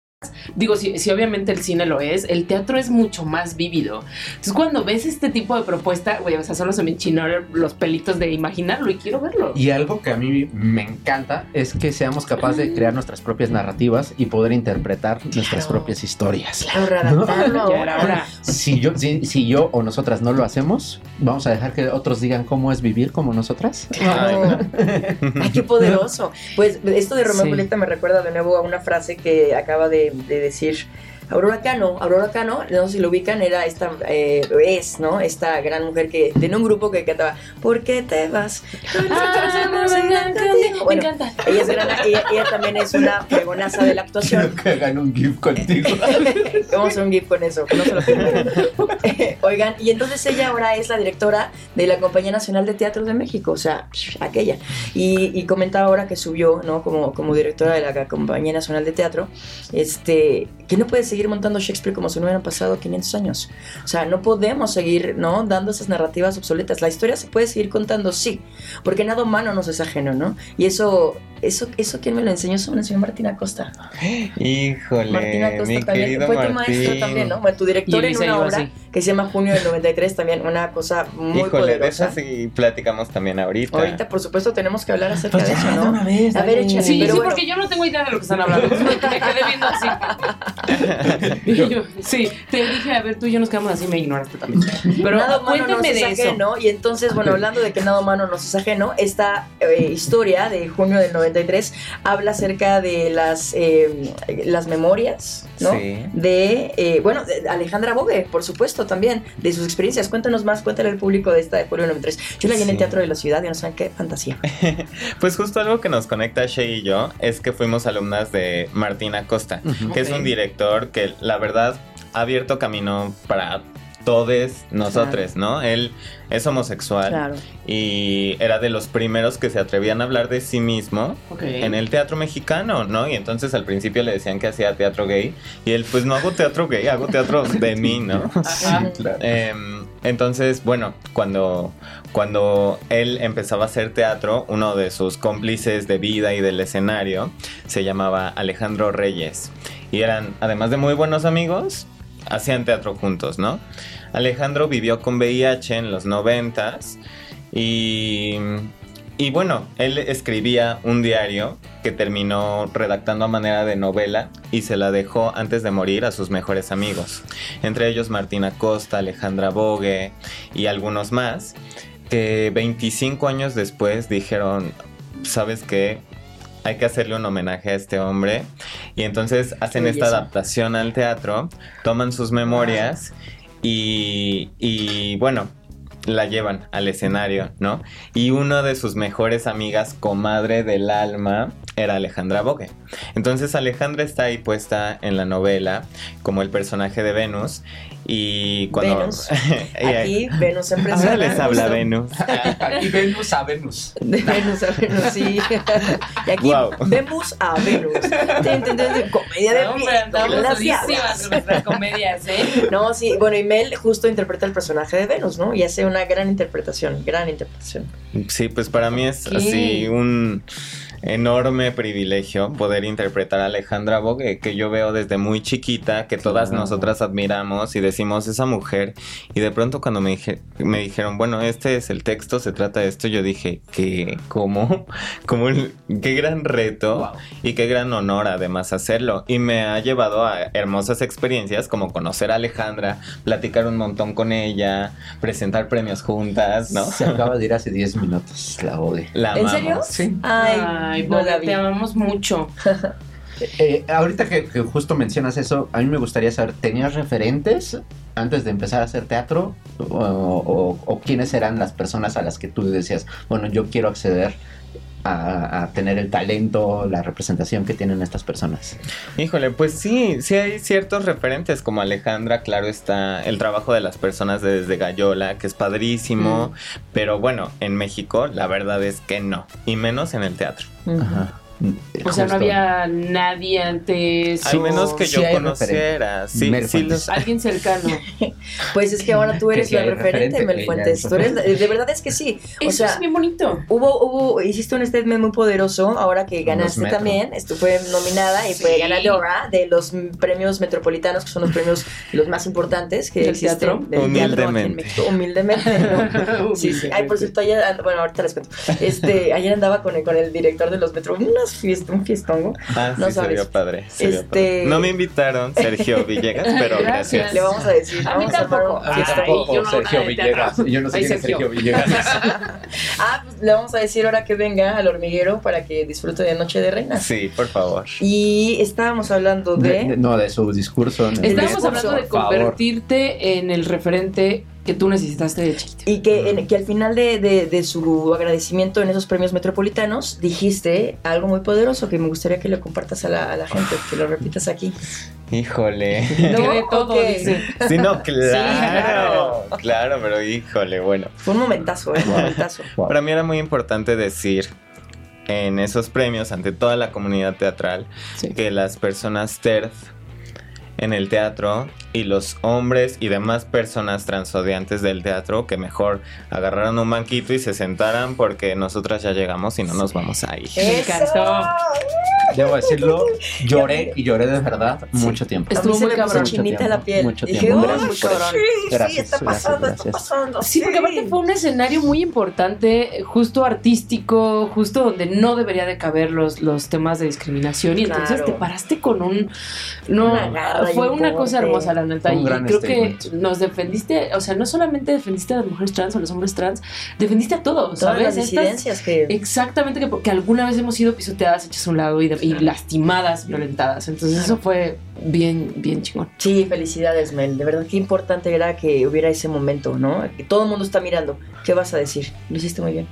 [SPEAKER 4] Digo, si, si obviamente el cine lo es, el teatro es mucho más vívido. Entonces, cuando ves este tipo de propuesta, güey, o sea, solo se me enchinaron los pelitos de imaginarlo y quiero verlo.
[SPEAKER 5] Y algo que a mí me encanta es que seamos capaces de crear nuestras propias narrativas y poder interpretar nuestras propias historias.
[SPEAKER 3] Claro, ahora.
[SPEAKER 4] hora.
[SPEAKER 5] Si yo, si, si yo o nosotras no lo hacemos, vamos a dejar que otros digan cómo es vivir como nosotras.
[SPEAKER 3] Claro. Ay, qué poderoso. Pues esto de Romeo y
[SPEAKER 5] Sí.
[SPEAKER 3] Julieta me recuerda de nuevo a una frase que acaba de, de decir Aurora Cano. Aurora Cano, no sé si lo ubican, era esta, eh, es, ¿no? Esta gran mujer que tenía un grupo que cantaba ¿Por qué te vas?
[SPEAKER 4] Ah, me
[SPEAKER 3] Bueno,
[SPEAKER 4] encanta.
[SPEAKER 3] ella, es gran- ella, ella también es una fregonaza de la actuación.
[SPEAKER 5] que hagan un GIF contigo.
[SPEAKER 3] Vamos a hacer un GIF con eso, no se lo. Oigan, y entonces ella ahora es la directora de la Compañía Nacional de Teatro de México, o sea, aquella. Y, y comentaba ahora que subió, ¿no? Como, como directora de la Compañía Nacional de Teatro, este, que no puede seguir montando Shakespeare como si no hubieran pasado 500 años. O sea, no podemos seguir, ¿no? Dando esas narrativas obsoletas. La historia se puede seguir contando, sí, porque nada humano nos es ajeno, ¿no? Y eso, eso, eso ¿quién me lo enseñó? Eso me lo enseñó Martina Costa.
[SPEAKER 8] Híjole,
[SPEAKER 3] Martina Costa
[SPEAKER 8] mi
[SPEAKER 3] también.
[SPEAKER 8] querido
[SPEAKER 3] Fue tu
[SPEAKER 8] Martín.
[SPEAKER 3] maestro también, ¿no? Bueno, tu director en una obra
[SPEAKER 4] así.
[SPEAKER 3] que se llama Junio del 93, también una cosa muy
[SPEAKER 8] Híjole, de
[SPEAKER 3] poderosa.
[SPEAKER 8] eso sí platicamos también ahorita.
[SPEAKER 3] Ahorita, por supuesto, tenemos que hablar acerca
[SPEAKER 5] Pues
[SPEAKER 3] de eso,
[SPEAKER 5] de
[SPEAKER 3] ¿no?
[SPEAKER 5] una vez,
[SPEAKER 3] a ver, échale.
[SPEAKER 4] Sí,
[SPEAKER 3] pero
[SPEAKER 4] sí,
[SPEAKER 3] bueno.
[SPEAKER 4] porque yo no tengo idea de lo que están hablando. Me quedé viendo así. Yo, sí, te dije, a ver, tú y yo nos quedamos así, me ignoraste también. Pero
[SPEAKER 3] nada humano nos es
[SPEAKER 4] de eso.
[SPEAKER 3] ajeno. Y entonces, bueno, hablando de que nada humano nos es ajeno, esta eh, historia de junio del 93 habla acerca de las, eh, las memorias, ¿no?
[SPEAKER 8] Sí.
[SPEAKER 3] De, eh, bueno, de Alejandra Bogue, por supuesto, también, de sus experiencias. Cuéntanos más, cuéntale al público de esta de julio del 93. Yo la vi en el. Teatro de la Ciudad y no saben qué fantasía.
[SPEAKER 8] Pues justo algo que nos conecta Shea y yo es que fuimos alumnas de Martín Acosta,
[SPEAKER 5] Ujú.
[SPEAKER 8] que es un director que la verdad ha abierto camino para todos nosotros, ¿no? Él es homosexual
[SPEAKER 3] Claro.
[SPEAKER 8] y era de los primeros que se atrevían a hablar de sí mismo en el teatro mexicano, ¿no? Y entonces al principio le decían que hacía teatro gay y él pues no hago teatro gay, hago teatro de mí, ¿no?
[SPEAKER 4] Ajá.
[SPEAKER 8] Em, entonces, bueno, cuando, cuando él empezaba a hacer teatro, uno de sus cómplices de vida y del escenario se llamaba Alejandro Reyes. Y eran, además de muy buenos amigos, hacían teatro juntos, ¿no? Alejandro vivió con VIH en los noventas y, y bueno, él escribía un diario que terminó redactando a manera de novela y se la dejó antes de morir a sus mejores amigos, entre ellos Martina Costa, Alejandra Bogue y algunos más, que 25 años después dijeron, ¿sabes qué? Hay que hacerle un homenaje a este hombre y entonces hacen esta adaptación al teatro, toman sus memorias y, y bueno, la llevan al escenario, ¿no? Y una de sus mejores amigas, comadre del alma, era Alejandra Bogue. Entonces Alejandra está ahí puesta en la novela como el personaje de Venus y cuando...
[SPEAKER 3] Venus.
[SPEAKER 8] Y-
[SPEAKER 3] Aquí, Venus en
[SPEAKER 8] Ahora les habla
[SPEAKER 3] justo.
[SPEAKER 8] Venus.
[SPEAKER 5] Y Venus a Venus.
[SPEAKER 3] De Venus a Venus, sí. Y aquí. Venus a Venus. Comedia de
[SPEAKER 4] Hombre, andamos
[SPEAKER 3] diablas.
[SPEAKER 4] con nuestras comedias, ¿eh?
[SPEAKER 3] No, sí, bueno, y Mel justo interpreta el personaje de Venus, ¿no? Y hace una gran interpretación, gran interpretación.
[SPEAKER 8] Sí, pues para mí es así un... enorme privilegio poder interpretar a Alejandra Bogue, que yo veo desde muy chiquita, que todas
[SPEAKER 5] Claro.
[SPEAKER 8] nosotras admiramos y decimos esa mujer. Y de pronto cuando me, dije- me dijeron, bueno, este es el texto, se trata de esto, yo dije, ¿qué? ¿Cómo? ¿Cómo? el- Qué gran reto y qué gran honor además hacerlo. Y me ha llevado a hermosas experiencias como conocer a Alejandra, platicar un montón con ella, presentar premios juntas, ¿no?
[SPEAKER 5] Se acaba de ir hace 10 minutos la Bogue.
[SPEAKER 8] La
[SPEAKER 3] ¿En
[SPEAKER 8] amamos.
[SPEAKER 3] serio?
[SPEAKER 5] Sí.
[SPEAKER 3] Ay,
[SPEAKER 4] Ay,
[SPEAKER 3] no
[SPEAKER 4] Boga, te amamos mucho.
[SPEAKER 5] Eh, ahorita que, que justo mencionas eso, a mí me gustaría saber, ¿tenías referentes antes de empezar a hacer teatro? ¿O, o- o quiénes eran las personas a las que tú decías, bueno, yo quiero acceder a, a tener el talento, la representación que tienen estas personas?
[SPEAKER 8] Híjole, pues sí, sí hay ciertos referentes como Alejandra, claro está el trabajo de las personas de desde Gallola, que es padrísimo, pero bueno, en México la verdad es que no, y menos en el teatro.
[SPEAKER 5] Ajá.
[SPEAKER 4] O sea, no había nadie antes.
[SPEAKER 8] Al menos que
[SPEAKER 5] sí
[SPEAKER 8] yo conociera, sí,
[SPEAKER 5] Mel
[SPEAKER 8] sí
[SPEAKER 5] Fuentes.
[SPEAKER 8] los
[SPEAKER 4] Alguien cercano.
[SPEAKER 3] Pues es que ahora tú eres
[SPEAKER 5] sí
[SPEAKER 3] la referente,
[SPEAKER 5] referente,
[SPEAKER 3] Mel
[SPEAKER 5] ella
[SPEAKER 3] Fuentes.
[SPEAKER 5] es
[SPEAKER 3] Tú eres la- de verdad es que sí. O
[SPEAKER 4] Eso
[SPEAKER 3] sea,
[SPEAKER 4] es bien bonito.
[SPEAKER 3] Hubo, hubo, hiciste un statement muy poderoso ahora que ganaste también. Esto fue nominada y fue
[SPEAKER 4] Sí.
[SPEAKER 3] ganadora de los premios metropolitanos, que son los premios los más importantes que
[SPEAKER 4] ¿Del
[SPEAKER 3] existen.
[SPEAKER 4] teatro?
[SPEAKER 3] del teatro aquí en
[SPEAKER 8] Humildemente.
[SPEAKER 3] México. Humildemente. Sí, sí. Ay, por cierto, ayer, and- bueno, ahorita les cuento. Este, ayer andaba con el, con el director de los metro, unas fiest, un fiestongo.
[SPEAKER 8] Ah,
[SPEAKER 3] No
[SPEAKER 8] sí, se
[SPEAKER 3] sabes.
[SPEAKER 8] vio padre. se vio
[SPEAKER 3] Este-
[SPEAKER 8] padre. No me invitaron, Sergio Villegas, pero
[SPEAKER 4] Gracias.
[SPEAKER 8] gracias.
[SPEAKER 3] Le vamos a decir,
[SPEAKER 4] A mí
[SPEAKER 3] vamos a
[SPEAKER 4] tampoco.
[SPEAKER 5] Ah.
[SPEAKER 4] Ay, yo no
[SPEAKER 5] Sergio Villegas.
[SPEAKER 4] teatro.
[SPEAKER 5] Yo no sé
[SPEAKER 4] Ay,
[SPEAKER 5] quién es
[SPEAKER 4] Sergio.
[SPEAKER 5] Villegas.
[SPEAKER 3] Ah, pues le vamos a decir ahora que venga al hormiguero para que disfrute de Noche de Reinas.
[SPEAKER 8] Sí, por favor.
[SPEAKER 3] Y estábamos hablando de...
[SPEAKER 5] De- de- no, de su discurso. en el-
[SPEAKER 4] Estábamos
[SPEAKER 3] discurso,
[SPEAKER 4] hablando de convertirte en el referente que tú necesitaste de chiquito.
[SPEAKER 3] Y que, en- que al final de, de- de su agradecimiento en esos premios metropolitanos dijiste algo muy poderoso que me gustaría que lo compartas a la, a la gente, que lo repitas aquí.
[SPEAKER 8] Híjole.
[SPEAKER 3] No,
[SPEAKER 4] de todo,
[SPEAKER 3] ok.
[SPEAKER 4] dice.
[SPEAKER 8] Sí, no, claro.
[SPEAKER 3] claro.
[SPEAKER 8] Claro, pero híjole, bueno.
[SPEAKER 3] Fue un momentazo, ¿eh? Un momentazo.
[SPEAKER 5] Wow.
[SPEAKER 8] Para mí era muy importante decir en esos premios ante toda la comunidad teatral
[SPEAKER 4] Sí.
[SPEAKER 8] que las personas TERF en el teatro y los hombres y demás personas transodiantes del teatro que mejor agarraran un banquito y se sentaran porque nosotras ya llegamos y no nos vamos a ir.
[SPEAKER 5] Debo decirlo, lloré y lloré de verdad mucho tiempo.
[SPEAKER 4] Estuvo muy cabrón.
[SPEAKER 3] chinita
[SPEAKER 5] Mucho
[SPEAKER 3] la
[SPEAKER 5] tiempo,
[SPEAKER 3] piel.
[SPEAKER 5] mucho
[SPEAKER 3] Dije,
[SPEAKER 5] tiempo.
[SPEAKER 3] "Uy,
[SPEAKER 5] Gracias
[SPEAKER 3] sí,
[SPEAKER 5] Gracias,
[SPEAKER 3] está
[SPEAKER 5] gracias,
[SPEAKER 3] pasando,
[SPEAKER 5] gracias.
[SPEAKER 3] está pasando.
[SPEAKER 4] Sí, porque aparte fue un escenario muy importante, justo artístico, justo donde no debería de caber los, los temas de discriminación. Y entonces
[SPEAKER 3] Claro.
[SPEAKER 4] te paraste con un... No,
[SPEAKER 3] Una
[SPEAKER 4] fue
[SPEAKER 3] un
[SPEAKER 4] una cosa hermosa, la neta. Y
[SPEAKER 5] gran
[SPEAKER 4] creo
[SPEAKER 5] statement.
[SPEAKER 4] que nos defendiste, o sea, no solamente defendiste a las mujeres trans o a los hombres trans, defendiste a todos,
[SPEAKER 3] Todas
[SPEAKER 4] ¿sabes?
[SPEAKER 3] las
[SPEAKER 4] Estas-
[SPEAKER 3] que...
[SPEAKER 4] Exactamente, que, que alguna vez hemos sido pisoteadas, hechas a un lado y, de- y lastimadas, violentadas. Entonces eso fue bien, bien chingón.
[SPEAKER 3] Sí, felicidades, Mel. De verdad, qué importante era que hubiera ese momento, ¿no? Que todo el mundo está mirando. ¿Qué vas a decir? Lo hiciste muy bien.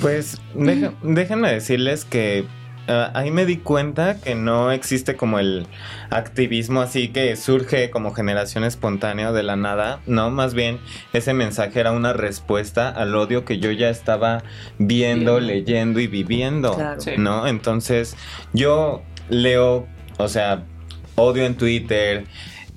[SPEAKER 8] Pues deja- déjenme decirles que ah, ahí me di cuenta que no existe como el activismo así que surge como generación espontánea de la nada, no, más bien ese mensaje era una respuesta al odio que yo ya estaba viendo,
[SPEAKER 4] Bien.
[SPEAKER 8] leyendo y viviendo,
[SPEAKER 3] Claro.
[SPEAKER 4] Sí.
[SPEAKER 8] ¿no? Entonces yo leo, o sea, odio en Twitter,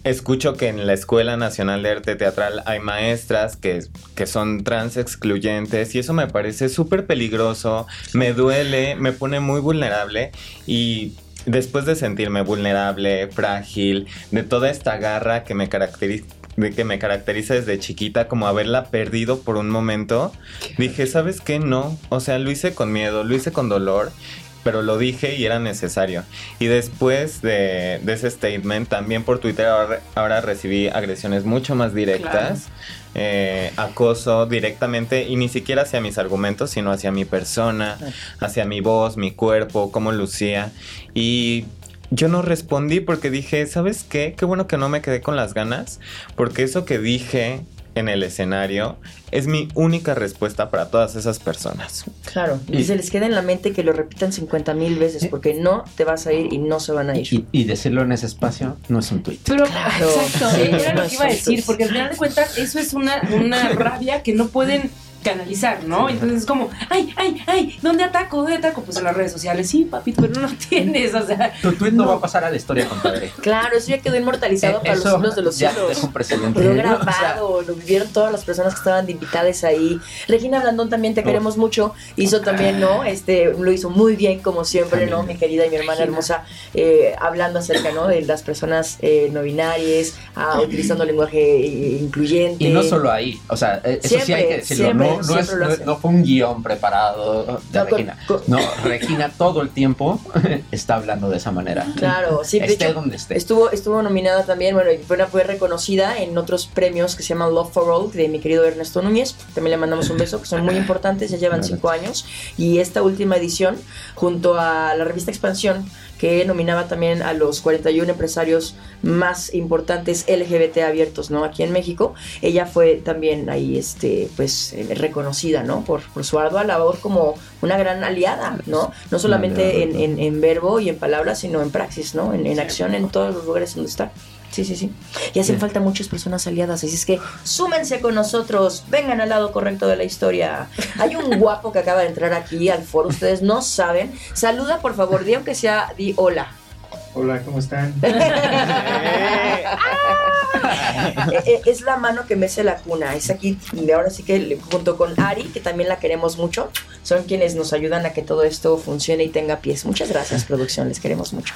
[SPEAKER 8] escucho que en la Escuela Nacional de Arte Teatral hay maestras que, que son trans excluyentes y eso me parece súper peligroso, me duele, me pone muy vulnerable y después de sentirme vulnerable, frágil, de toda esta garra que me caracteriza de que me caracteriza desde chiquita, como haberla perdido por un momento, dije, ¿sabes qué? No, o sea, lo hice con miedo, lo hice con dolor, pero lo dije y era necesario. Y después de, de ese statement, también por Twitter ahora, ahora recibí agresiones mucho más directas, eh, acoso directamente y ni siquiera hacia mis argumentos, sino hacia mi persona, hacia mi voz, mi cuerpo, cómo lucía. Y yo no respondí porque dije, ¿sabes qué? Qué bueno que no me quedé con las ganas, porque eso que dije en el escenario es mi única respuesta para todas esas personas.
[SPEAKER 3] Claro. Y,
[SPEAKER 5] Y-
[SPEAKER 3] se les queda en la mente que lo repitan 50 mil veces porque no te vas a ir y no se van a ir.
[SPEAKER 5] Y, y decirlo en ese espacio no es un tweet.
[SPEAKER 4] Pero,
[SPEAKER 3] Claro.
[SPEAKER 4] exacto,
[SPEAKER 3] Sí,
[SPEAKER 4] era lo que iba a decir, porque al final de cuentas eso es una, una rabia que no pueden canalizar, ¿no? Entonces es como, ay, ay, ay, ¿dónde ataco? ¿Dónde ataco? Pues en las redes sociales, sí, papito, pero no lo tienes, o sea.
[SPEAKER 5] Tu tweet no, va a pasar a la historia, compadre.
[SPEAKER 3] Claro, eso ya quedó inmortalizado
[SPEAKER 5] Eh,
[SPEAKER 3] para los siglos de los
[SPEAKER 5] ya
[SPEAKER 3] siglos.
[SPEAKER 5] deja un precedente.
[SPEAKER 3] Quedó
[SPEAKER 5] O sea,
[SPEAKER 3] grabado, lo vivieron todas las personas que estaban de invitadas ahí. Regina Blandón también te queremos mucho. Hizo también, ¿no? Este, lo hizo muy bien, como siempre, ¿no? Mi querida y mi hermana hermosa, eh, hablando acerca, ¿no? De las personas eh, no binarias, ah, utilizando lenguaje eh, incluyente.
[SPEAKER 5] Y no solo ahí, o sea, eh, eso sí hay que
[SPEAKER 3] Siempre,
[SPEAKER 5] decirlo,
[SPEAKER 3] siempre,
[SPEAKER 5] no, no, es-
[SPEAKER 3] lo
[SPEAKER 5] no-
[SPEAKER 3] hace.
[SPEAKER 5] no fue un guion preparado de
[SPEAKER 3] No, con-
[SPEAKER 5] Regina. No, Regina todo el tiempo está hablando de esa manera.
[SPEAKER 3] Claro, sí,
[SPEAKER 5] esté
[SPEAKER 3] hecho,
[SPEAKER 5] donde esté.
[SPEAKER 3] Estuvo, estuvo nominada también, bueno, y fue, fue reconocida en otros premios que se llaman Love for All, de mi querido Ernesto Núñez. También le mandamos un beso, que son muy importantes, ya llevan cinco años. Y esta última edición, junto a la revista Expansión, que nominaba también a los 41 empresarios más importantes LGBT abiertos, ¿no? Aquí en México. Ella fue también ahí, este, pues, eh, reconocida, ¿no? Por, por su ardua labor como una gran aliada, ¿no? No solamente en, en- en verbo y en palabras, sino en praxis, ¿no? En, en acción en todos los lugares donde está. Sí, sí, sí. Y hacen
[SPEAKER 5] Sí.
[SPEAKER 3] falta muchas personas aliadas, así es que súmense con nosotros, vengan al lado correcto de la historia. Hay un guapo que acaba de entrar aquí al foro, ustedes no saben. Saluda, por favor, di aunque sea, di hola.
[SPEAKER 9] Hola, ¿cómo están?
[SPEAKER 3] Eh, eh, es la mano que mece la cuna. Es aquí, de ahora sí que junto con Ari, que también la queremos mucho, son quienes nos ayudan a que todo esto funcione y tenga pies. Muchas gracias, producción, les queremos mucho.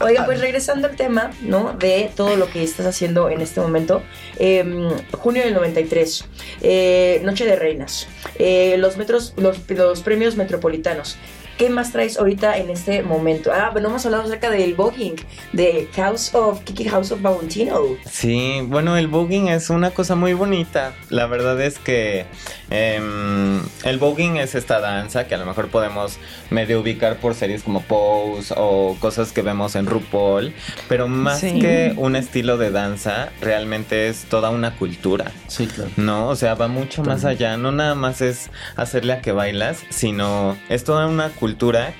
[SPEAKER 3] Oiga, pues regresando al tema, ¿no? De todo lo que estás haciendo en este momento. eh, junio del 93, eh, Noche de Reinas, eh, los, metros, los, los premios metropolitanos. ¿Qué más traes ahorita en este momento? Ah, bueno, hemos hablado acerca del voguing, de House of Kiki House of Valentino.
[SPEAKER 8] Sí, bueno, el voguing es una cosa muy bonita. La verdad es que em, el voguing es esta danza que a lo mejor podemos medio ubicar por series como Pose o cosas que vemos en RuPaul, pero más
[SPEAKER 5] Sí.
[SPEAKER 8] que un estilo de danza, realmente es toda una cultura.
[SPEAKER 5] Sí, claro.
[SPEAKER 8] No, o sea, va mucho más allá. No nada más es hacerle a que bailas, sino es toda una cultura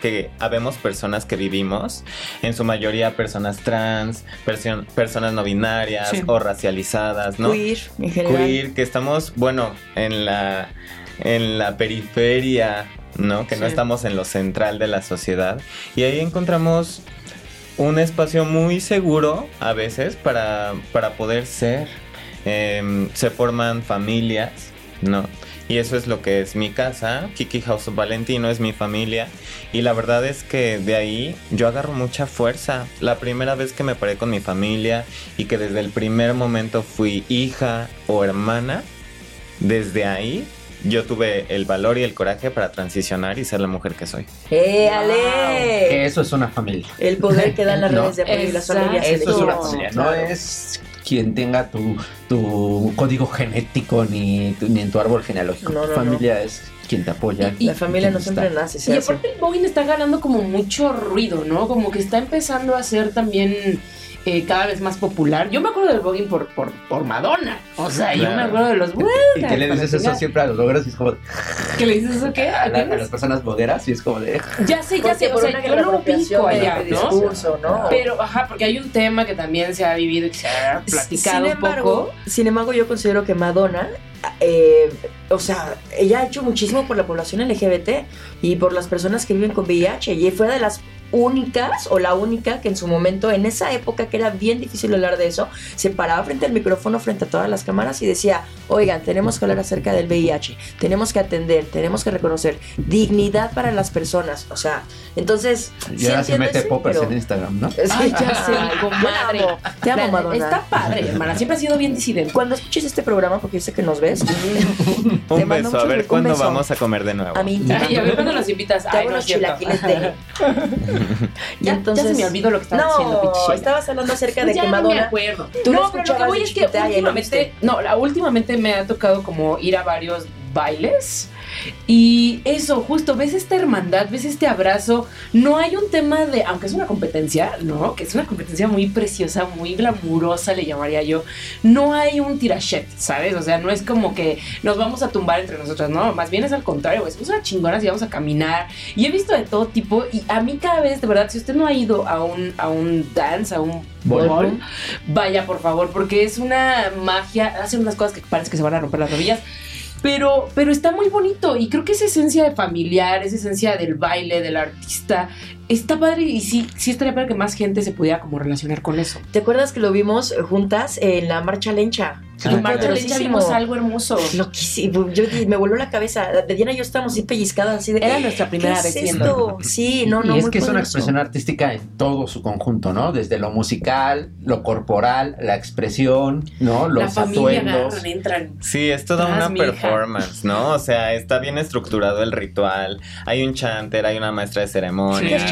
[SPEAKER 8] que habemos personas que vivimos, en su mayoría personas trans, perso- personas no binarias
[SPEAKER 3] Sí.
[SPEAKER 8] o racializadas, ¿no?
[SPEAKER 3] Queer, en general.
[SPEAKER 8] Queer, que estamos, bueno, en la, en la periferia, ¿no? Que no estamos en lo central de la sociedad. Y ahí encontramos un espacio muy seguro a veces para, para poder ser. Em, se forman familias, ¿no? Y eso es lo que es mi casa, Kiki House of Valentino es mi familia. Y la verdad es que de ahí yo agarro mucha fuerza. La primera vez que me paré con mi familia y que desde el primer momento fui hija o hermana, desde ahí yo tuve el valor y el coraje para transicionar y ser la mujer que soy.
[SPEAKER 3] ¡Eh, Ale!
[SPEAKER 5] Que eso es una familia.
[SPEAKER 3] El poder que dan las
[SPEAKER 5] No.
[SPEAKER 3] redes de apoyo y las familias.
[SPEAKER 5] Eso es una familia, no es quien tenga tu, tu código genético ni, tu- ni en tu árbol genealógico.
[SPEAKER 3] No, no,
[SPEAKER 5] tu familia es quien te apoya.
[SPEAKER 3] La familia no siempre
[SPEAKER 5] está.
[SPEAKER 3] nace, se
[SPEAKER 4] Y
[SPEAKER 3] hace.
[SPEAKER 4] aparte el voguing está ganando como mucho ruido, ¿no? Como que está empezando a ser también eh, cada vez más popular. Yo me acuerdo del voguing por, por, por Madonna. O sea, yo me acuerdo de los
[SPEAKER 5] ¿Y qué le dices eso siempre a los blogueros? Y es como de-
[SPEAKER 4] ¿Qué le dices eso qué?
[SPEAKER 5] a, las personas blogueras y es como de...
[SPEAKER 4] Ya sé, ya
[SPEAKER 3] Porque
[SPEAKER 4] sé, o sea, yo lo
[SPEAKER 3] de-
[SPEAKER 4] allá, ¿no?
[SPEAKER 3] discurso, ¿no?
[SPEAKER 4] Pero, ajá, porque hay un tema que también se ha vivido y que se ha platicado
[SPEAKER 3] sin
[SPEAKER 4] un poco.
[SPEAKER 3] embargo, Sin embargo, yo considero que Madonna, eh, o sea, ella ha hecho muchísimo por la población LGBT y por las personas que viven con VIH. Y fue de las únicas o la única que en su momento, en esa época que era bien difícil hablar de eso, se paraba frente al micrófono, frente a todas las cámaras y decía, oigan, tenemos que hablar acerca del VIH, tenemos que atender, tenemos que reconocer dignidad para las personas. O sea, entonces...
[SPEAKER 5] Y
[SPEAKER 3] sí
[SPEAKER 5] ahora se mete poppers
[SPEAKER 3] pero-
[SPEAKER 5] en Instagram, ¿no?
[SPEAKER 3] Sí,
[SPEAKER 4] Ay, ya sé,
[SPEAKER 3] Ay,
[SPEAKER 4] mi comadre.
[SPEAKER 3] Te amo, te amo,
[SPEAKER 4] La-
[SPEAKER 3] Madonna.
[SPEAKER 4] Está padre, hermana. Siempre ha sido bien disidente.
[SPEAKER 3] Cuando escuches este programa, porque yo sé que nos ves,
[SPEAKER 8] Un
[SPEAKER 3] mando
[SPEAKER 8] beso, a ver cuándo vamos a comer de nuevo.
[SPEAKER 3] a mí
[SPEAKER 4] Ay, a ver cuándo nos invitas.
[SPEAKER 3] Te
[SPEAKER 4] Ay,
[SPEAKER 3] hago
[SPEAKER 4] no
[SPEAKER 3] unos chilaquiles de... Y
[SPEAKER 4] Ya-
[SPEAKER 3] entonces...
[SPEAKER 4] ya se me olvidó lo que estabas
[SPEAKER 3] no,
[SPEAKER 4] diciendo, Pichichela.
[SPEAKER 3] estabas hablando acerca
[SPEAKER 4] Pues
[SPEAKER 3] de
[SPEAKER 4] ya
[SPEAKER 3] que
[SPEAKER 4] no me
[SPEAKER 3] Madonna...
[SPEAKER 4] acuerdo.
[SPEAKER 3] Tú
[SPEAKER 4] no, pero lo que voy es que últimamente, no, la, últimamente me ha tocado como ir a varios bailes y eso, justo, ves esta hermandad, ves este abrazo, no hay un tema de, aunque es una competencia, ¿no? Que es una competencia muy preciosa, muy glamurosa, le llamaría yo, no hay un tirachet, ¿sabes? O sea, no es como que nos vamos a tumbar entre nosotras, no, más bien es al contrario, es una chingona y vamos a caminar y he visto de todo tipo y a mí cada vez, de verdad, si usted no ha ido a un, a un dance, a un
[SPEAKER 5] ballroom,
[SPEAKER 4] vaya por favor, porque es una magia, hacen unas cosas que parece que se van a romper las rodillas. Pero, pero está muy bonito y creo que esa esencia de familiar, esa esencia del baile, del artista, está padre y sí, sí estaría para que más gente se pudiera como relacionar con eso.
[SPEAKER 3] ¿Te acuerdas que lo vimos juntas en la marcha lencha?
[SPEAKER 4] En Marcha Lencha vimos algo hermoso.
[SPEAKER 3] Loquísimo. Yo me voló la cabeza. De Diana y yo estábamos así pellizcadas, así de.
[SPEAKER 4] Era nuestra primera
[SPEAKER 3] ¿qué
[SPEAKER 4] vez
[SPEAKER 3] es esto? Sí, no, no.
[SPEAKER 5] y es
[SPEAKER 3] muy
[SPEAKER 5] que es una expresión artística en todo su conjunto, ¿no? Desde lo musical, lo corporal, la expresión, ¿no? Los
[SPEAKER 4] la familia
[SPEAKER 5] atuendos.
[SPEAKER 4] entran.
[SPEAKER 8] Sí, es toda
[SPEAKER 4] Tras
[SPEAKER 8] una
[SPEAKER 4] hija.
[SPEAKER 8] performance, ¿no? O sea, está bien estructurado el ritual. Hay un chanter, hay una maestra de ceremonia.
[SPEAKER 3] ¿Qué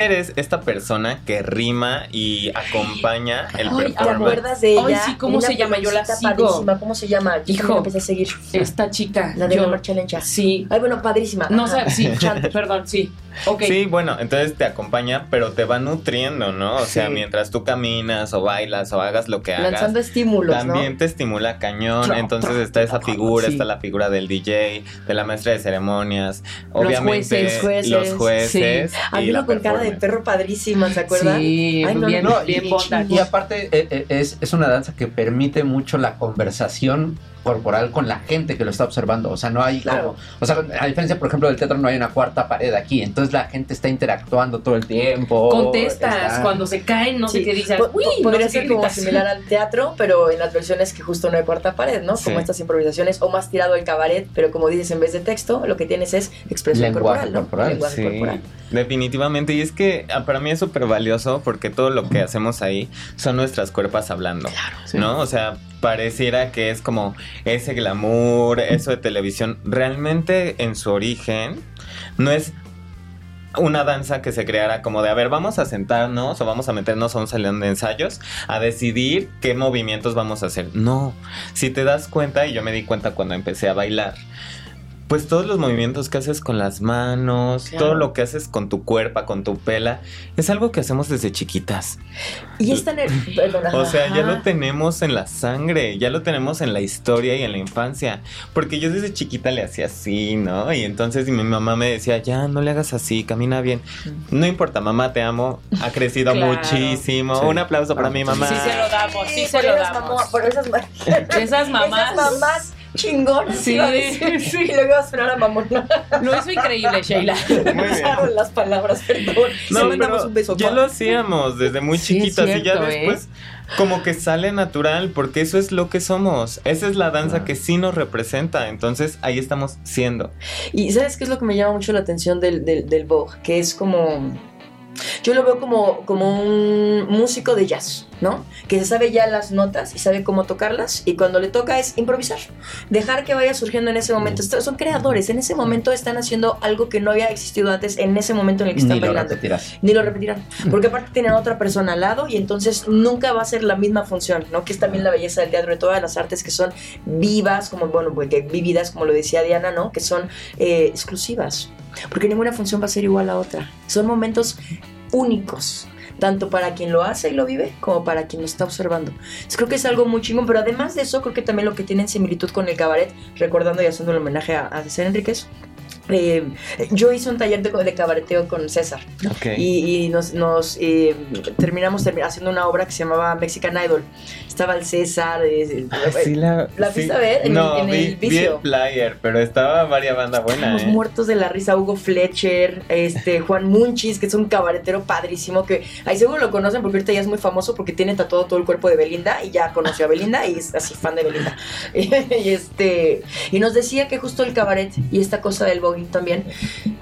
[SPEAKER 8] Eres esta persona que rima y acompaña el
[SPEAKER 3] Ay, ¿te acuerdas de ella?
[SPEAKER 4] Ay, sí, ¿cómo
[SPEAKER 3] Una
[SPEAKER 4] se llama? Yo la sigo.
[SPEAKER 3] padrísima. ¿Cómo se llama? Yo
[SPEAKER 4] Hijo.
[SPEAKER 3] la empecé a seguir.
[SPEAKER 4] Esta chica.
[SPEAKER 3] La de
[SPEAKER 4] yo-
[SPEAKER 3] la marcha lencha.
[SPEAKER 4] Sí.
[SPEAKER 3] Ay, bueno, padrísima.
[SPEAKER 4] No, sea, sí, chante, perdón, sí.
[SPEAKER 8] Sí, bueno, entonces te acompaña, pero te va nutriendo, ¿no? O sea,
[SPEAKER 3] Sí.
[SPEAKER 8] mientras tú caminas o bailas o hagas lo que hagas.
[SPEAKER 3] Lanzando estímulos,
[SPEAKER 8] También
[SPEAKER 3] ¿no?
[SPEAKER 8] te estimula cañón.
[SPEAKER 3] Tra-
[SPEAKER 8] Entonces
[SPEAKER 3] tra-
[SPEAKER 8] está esa figura,
[SPEAKER 4] sí.
[SPEAKER 8] está la figura del DJ, de la maestra de ceremonias, obviamente
[SPEAKER 4] jueces,
[SPEAKER 3] jueces.
[SPEAKER 8] los jueces.
[SPEAKER 3] A
[SPEAKER 8] y
[SPEAKER 3] mí
[SPEAKER 8] la
[SPEAKER 3] con cara de
[SPEAKER 8] performance.
[SPEAKER 3] perro padrísima, ¿se acuerdan?
[SPEAKER 4] Sí,
[SPEAKER 3] Ay, no,
[SPEAKER 4] bien,
[SPEAKER 3] no,
[SPEAKER 4] bien.
[SPEAKER 3] Y
[SPEAKER 5] aparte eh, eh, es, es una danza que permite mucho la conversación corporal con la gente que lo está observando. O sea, no hay
[SPEAKER 3] Claro.
[SPEAKER 5] como... O sea, a diferencia, por ejemplo, del teatro, no hay una cuarta pared aquí. Entonces la gente está interactuando todo el tiempo.
[SPEAKER 4] Contestas
[SPEAKER 5] está-
[SPEAKER 4] cuando se caen, no sé qué dices. Uy, no
[SPEAKER 3] podría ser como
[SPEAKER 4] gritas.
[SPEAKER 3] similar al teatro, pero en las versiones que justo no hay cuarta pared, ¿no? Como estas improvisaciones, o más tirado al cabaret, pero como dices, en vez de texto, lo que tienes es expresión
[SPEAKER 5] Lenguaje
[SPEAKER 3] corporal, ¿no?
[SPEAKER 5] corporal,
[SPEAKER 3] Lenguaje
[SPEAKER 8] Sí,
[SPEAKER 3] corporal.
[SPEAKER 8] definitivamente. Y es que ah, para mí es súper valioso porque todo lo que hacemos ahí son nuestras cuerpas hablando. ¿No? O sea, pareciera que es como ese glamour, eso de televisión. Realmente en su origen no es una danza que se creara como de, a ver, vamos a sentarnos o vamos a meternos a un salón de ensayos a decidir qué movimientos vamos a hacer. No, si te das cuenta, y yo me di cuenta cuando empecé a bailar, pues todos los movimientos que haces con las manos,
[SPEAKER 3] Claro.
[SPEAKER 8] todo lo que haces con tu cuerpo, con tu pela, es algo que hacemos desde chiquitas.
[SPEAKER 3] Y es tan...
[SPEAKER 8] O sea, ya lo tenemos en la sangre, ya lo tenemos en la historia y en la infancia. Porque yo desde chiquita le hacía así, ¿no? Y entonces mi mamá me decía, ya, no le hagas así, camina bien. No importa, mamá, te amo. Ha crecido
[SPEAKER 4] Claro.
[SPEAKER 8] muchísimo.
[SPEAKER 5] Sí.
[SPEAKER 8] Un aplauso para mi mamá.
[SPEAKER 4] Sí se lo damos, sí se
[SPEAKER 3] por
[SPEAKER 4] lo damos.
[SPEAKER 3] mamá- por esas, ma-
[SPEAKER 4] Esas mamás.
[SPEAKER 3] esas mamás chingonas,
[SPEAKER 4] Sí,
[SPEAKER 3] iba a decir.
[SPEAKER 4] sí.
[SPEAKER 3] Y luego iba a esperar a mamona.
[SPEAKER 4] Lo hizo increíble, Sheila.
[SPEAKER 3] Usaron las palabras, perdón.
[SPEAKER 8] No,
[SPEAKER 3] Le mandamos
[SPEAKER 8] pero
[SPEAKER 3] un beso.
[SPEAKER 8] ya lo hacíamos desde muy
[SPEAKER 4] Sí,
[SPEAKER 8] chiquitas y ya
[SPEAKER 4] ¿eh?
[SPEAKER 8] después como que sale natural porque eso es lo que somos. Esa es la danza que sí nos representa. Entonces ahí estamos siendo.
[SPEAKER 3] Y ¿sabes qué es lo que me llama mucho la atención del, del, del Vogue? Que es como... Yo lo veo como, como un músico de jazz, ¿no? Que se sabe ya las notas y sabe cómo tocarlas y cuando le toca es improvisar. Dejar que vaya surgiendo en ese momento. Son creadores, en ese momento están haciendo algo que no había existido antes en ese momento en el que están
[SPEAKER 5] Ni lo repetirás.
[SPEAKER 3] Ni lo repetirán. Porque aparte tienen a otra persona al lado y entonces nunca va a ser la misma función, ¿no? Que es también la belleza del teatro, de todas las artes que son vivas, como, bueno, pues, que vividas, como lo decía Diana, ¿no? Que son eh, exclusivas. Porque ninguna función va a ser igual a otra. Son momentos únicos. Tanto para quien lo hace y lo vive, como para quien lo está observando. Entonces, creo que es algo muy chingón, pero además de eso, creo que también lo que tiene en similitud con el cabaret, recordando y haciendo el homenaje a, a César Enríquez, eh, yo hice un taller de, de cabareteo con César
[SPEAKER 8] Ok.
[SPEAKER 3] y, y nos, nos, eh, terminamos termi- haciendo una obra que se llamaba Mexican Idol. Estaba el César. eh,
[SPEAKER 8] Ah, sí la,
[SPEAKER 3] ¿La
[SPEAKER 8] sí.
[SPEAKER 3] fuiste a ver? En-
[SPEAKER 8] no,
[SPEAKER 3] en
[SPEAKER 8] vi,
[SPEAKER 3] el
[SPEAKER 8] vi
[SPEAKER 3] vicio.
[SPEAKER 8] el flyer, pero estaba varias banda buena,
[SPEAKER 3] Estábamos
[SPEAKER 8] ¿eh?
[SPEAKER 3] muertos de la risa. Hugo Fletcher, este, Juan Munchis, que es un cabaretero padrísimo, que ahí seguro lo conocen porque ahorita ya es muy famoso porque tiene tatuado todo el cuerpo de Belinda y ya conoció a Belinda y es así fan de Belinda. y este, y nos decía que justo el cabaret y esta cosa del voguing también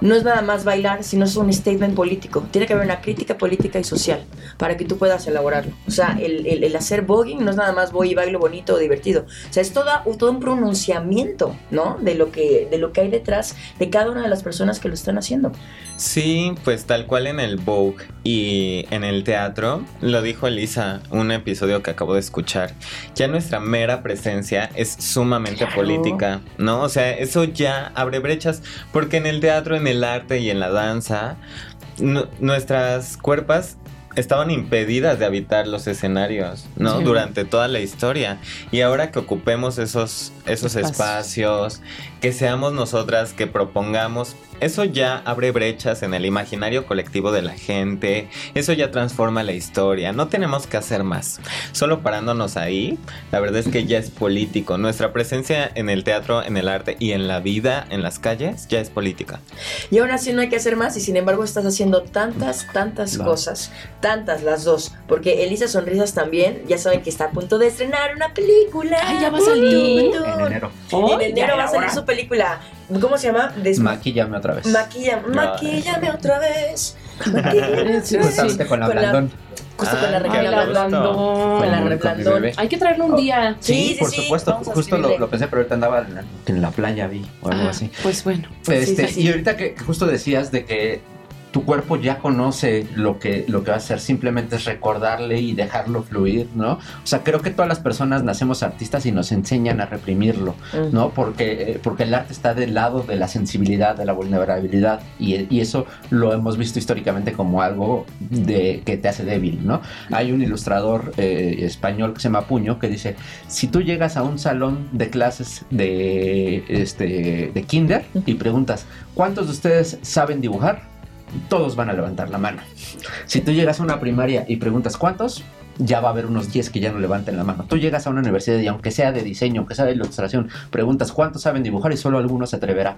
[SPEAKER 3] no es nada más bailar, sino es un statement político. Tiene que haber una crítica política y social para que tú puedas elaborarlo. O sea, el, el- el hacer voguing no es nada más voy y bailo bonito o divertido. O sea, es toda, todo un pronunciamiento, ¿no? De lo, que, de lo que hay detrás de cada una de las personas que lo están haciendo.
[SPEAKER 8] Sí, pues tal cual en el Vogue y en el teatro, lo dijo Elisa, un episodio que acabo de escuchar, ya nuestra mera presencia es sumamente
[SPEAKER 3] Claro.
[SPEAKER 8] política, ¿no? O sea, eso ya abre brechas, porque en el teatro, en el arte y en la danza, nu- nuestras cuerpas estaban impedidas de habitar los escenarios, ¿no?
[SPEAKER 4] Sí.
[SPEAKER 8] Durante toda la historia. Y ahora que ocupemos esos, esos
[SPEAKER 4] Espacios.
[SPEAKER 8] espacios, que seamos nosotras que propongamos, eso ya abre brechas en el imaginario colectivo de la gente, eso ya transforma la historia, no tenemos que hacer más. Solo parándonos ahí, la verdad es que ya es político. Nuestra presencia en el teatro, en el arte y en la vida, en las calles, ya es política.
[SPEAKER 3] Y aún así no hay que hacer más y sin embargo estás haciendo tantas, tantas cosas. Tantas, las dos. Porque Elisa Sonrisas también, ya saben que está a punto de estrenar una película.
[SPEAKER 4] Ay, ya va a salir.
[SPEAKER 5] En enero.
[SPEAKER 4] Oh,
[SPEAKER 3] en enero
[SPEAKER 4] ya
[SPEAKER 3] va a salir su película. ¿Cómo se llama? Des-
[SPEAKER 5] Maquíllame otra vez.
[SPEAKER 3] Maquilla, maquíllame otra vez.
[SPEAKER 4] Sí,
[SPEAKER 3] vez.
[SPEAKER 5] Justamente con la Blandón.
[SPEAKER 3] Justo con la
[SPEAKER 8] Ah.
[SPEAKER 3] Blandón.
[SPEAKER 4] Blandón.
[SPEAKER 3] Con la
[SPEAKER 5] mi
[SPEAKER 3] Reblandón.
[SPEAKER 4] Hay que traerlo un día.
[SPEAKER 3] Sí,
[SPEAKER 5] Sí,
[SPEAKER 3] sí,
[SPEAKER 5] por
[SPEAKER 3] sí,
[SPEAKER 5] supuesto. Justo lo, pensé, pero ahorita andaba en la, en la playa, vi, o algo
[SPEAKER 4] Ah,
[SPEAKER 5] así.
[SPEAKER 4] Pues bueno.
[SPEAKER 5] Este,
[SPEAKER 3] sí, sí.
[SPEAKER 5] Y ahorita que justo decías de que tu cuerpo ya conoce lo que, lo que va a hacer, simplemente es recordarle y dejarlo fluir, ¿no? O sea, creo que todas las personas nacemos artistas y nos enseñan a reprimirlo,
[SPEAKER 3] Mm.
[SPEAKER 5] ¿no? Porque, eh, porque el arte está del lado de la sensibilidad, de la vulnerabilidad, y, y eso lo hemos visto históricamente como algo de, que te hace débil, ¿no? Hay un ilustrador eh, español que se llama Puño que dice, si tú llegas a un salón de clases de, este, de kinder y preguntas, ¿cuántos de ustedes saben dibujar? Todos van a levantar la mano. Si tú llegas a una primaria y preguntas, ¿cuántos? Ya va a haber unos 10 que ya no levanten la mano. Tú llegas a una universidad y aunque sea de diseño, aunque sea de ilustración, preguntas cuántos saben dibujar y solo alguno se atreverá.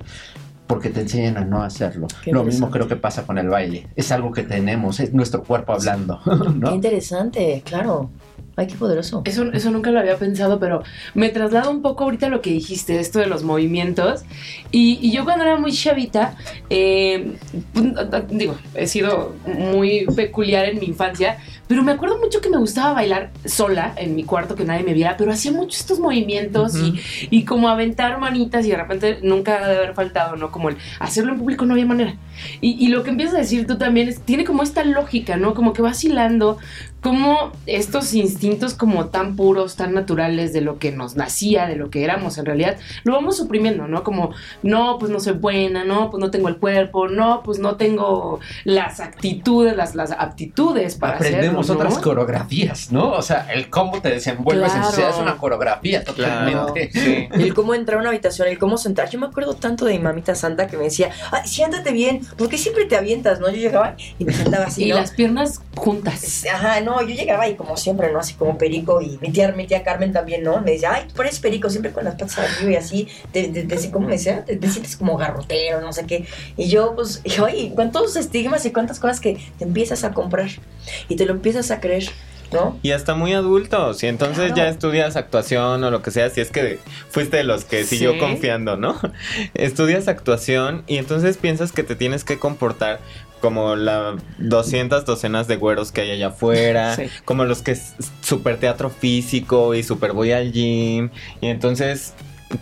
[SPEAKER 5] Porque te enseñan a no hacerlo.
[SPEAKER 3] Qué
[SPEAKER 5] Lo mismo creo que pasa con el baile. Es algo que tenemos, es nuestro cuerpo hablando.
[SPEAKER 3] Qué
[SPEAKER 5] ¿no?
[SPEAKER 3] interesante, claro. Ay, qué poderoso.
[SPEAKER 4] Eso, eso nunca lo había pensado, pero me traslado un poco ahorita a lo que dijiste, esto de los movimientos. Y, y yo cuando era muy chavita, eh, pues, digo, he sido muy peculiar en mi infancia, pero me acuerdo mucho que me gustaba bailar sola en mi cuarto, que nadie me viera, pero hacía mucho estos movimientos y, y como aventar manitas y de repente nunca ha de haber faltado, ¿no? Como el hacerlo en público no había manera. Y, y lo que empiezas a decir tú también es, tiene como esta lógica, ¿no? Como que vas hilando, como estos instintos como tan puros, tan naturales de lo que nos nacía, de lo que éramos en realidad, lo vamos suprimiendo, ¿no? Como, no, pues no soy buena, no, pues no tengo el cuerpo, no, pues no tengo las actitudes, las, las aptitudes para
[SPEAKER 5] Aprendemos
[SPEAKER 4] hacerlo, ¿no?
[SPEAKER 5] otras coreografías, ¿no? O sea, el cómo te desenvuelves en
[SPEAKER 4] Claro.
[SPEAKER 5] sociedad es una coreografía totalmente.
[SPEAKER 8] Sí.
[SPEAKER 3] El cómo entrar a una habitación, el cómo sentar. Yo me acuerdo tanto de mi mamita santa que me decía, ay, siéntate bien, porque siempre te avientas, ¿no? Yo llegaba y me sentaba así,
[SPEAKER 4] Y
[SPEAKER 3] ¿no?
[SPEAKER 4] las piernas juntas.
[SPEAKER 3] Ajá, no, yo llegaba y como siempre, ¿no? Así como perico y mi tía, mi tía Carmen también, ¿no? Me decía, ay, tú pareces perico, siempre con las patas arriba y así, te, te, te- ¿cómo me decía? Te, te sientes como garrotero, no sé qué. Y yo, pues, y, oye, cuántos estigmas y cuántas cosas que te empiezas a comprar y te lo empiezas a creer, ¿no?
[SPEAKER 8] Y hasta muy adultos. Y entonces
[SPEAKER 3] Claro.
[SPEAKER 8] ya estudias actuación o lo que sea, si es que fuiste de los que siguió
[SPEAKER 4] Sí.
[SPEAKER 8] confiando, ¿no? Estudias actuación y entonces piensas que te tienes que comportar como las 200 docenas de güeros que hay allá afuera,
[SPEAKER 4] Sí.
[SPEAKER 8] como los que es super teatro físico y super voy al gym. Y entonces,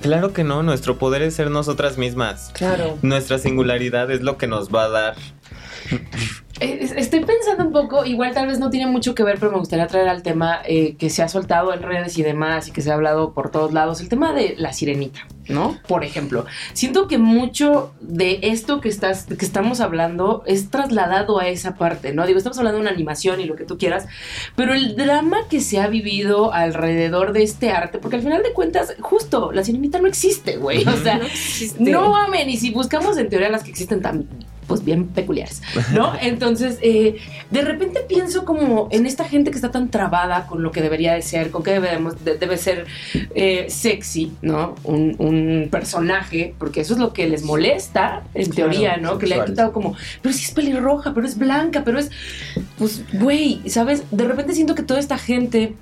[SPEAKER 8] claro que no, nuestro poder es ser nosotras mismas.
[SPEAKER 3] Claro.
[SPEAKER 8] Nuestra singularidad es lo que nos va a dar
[SPEAKER 4] Estoy pensando un poco, igual tal vez no tiene mucho que ver, pero me gustaría traer al tema eh, que se ha soltado en redes y demás y que se ha hablado por todos lados, el tema de la sirenita, ¿no? Por ejemplo, siento que mucho de esto que, estás, que estamos hablando es trasladado a esa parte, ¿no? Digo, estamos hablando de una animación y lo que tú quieras, pero el drama que se ha vivido alrededor de este arte, porque al final de cuentas, justo, la sirenita no existe, güey, o sea,
[SPEAKER 3] No existe.
[SPEAKER 4] no mames, y si buscamos en teoría las que existen también pues bien peculiares, ¿no? Entonces, eh, de repente pienso como en esta gente que está tan trabada con lo que debería de ser, con que debemos, de- debe ser eh, sexy, ¿no? Un, un personaje, porque eso es lo que les molesta, en
[SPEAKER 3] Claro,
[SPEAKER 4] teoría, ¿no? Que le han quitado como, pero si es pelirroja, pero es blanca, pero es, pues, güey, ¿sabes? De repente siento que toda esta gente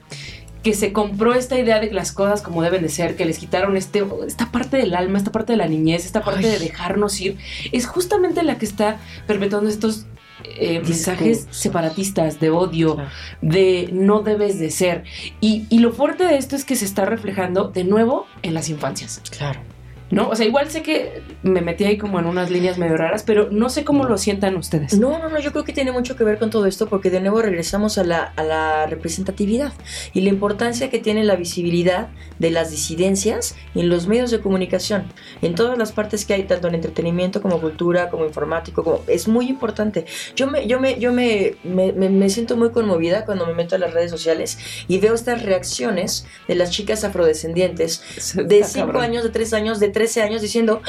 [SPEAKER 4] que se compró esta idea de que las cosas como deben de ser, que les quitaron este, esta parte del alma, esta parte de la niñez, esta parte de dejarnos ir, es justamente la que está perpetuando estos eh, mensajes separatistas de odio, de no debes de ser. Y, y lo fuerte de esto es que se está reflejando de nuevo en las infancias.
[SPEAKER 3] Claro.
[SPEAKER 4] ¿No? O sea, igual sé que me metí ahí como en unas líneas medio raras, pero no sé cómo lo sientan ustedes.
[SPEAKER 3] No, no, no, yo creo que tiene mucho que ver con todo esto porque de nuevo regresamos a la, a la representatividad y la importancia que tiene la visibilidad de las disidencias en los medios de comunicación, en todas las partes que hay, tanto en entretenimiento como cultura, como informático, como es muy importante. Yo me, yo me, yo me, me, me- siento muy conmovida cuando me meto a las redes sociales y veo estas reacciones de las chicas afrodescendientes de
[SPEAKER 4] está
[SPEAKER 3] 5
[SPEAKER 4] cabrón.
[SPEAKER 3] años, de 3 años, de 13 años diciendo,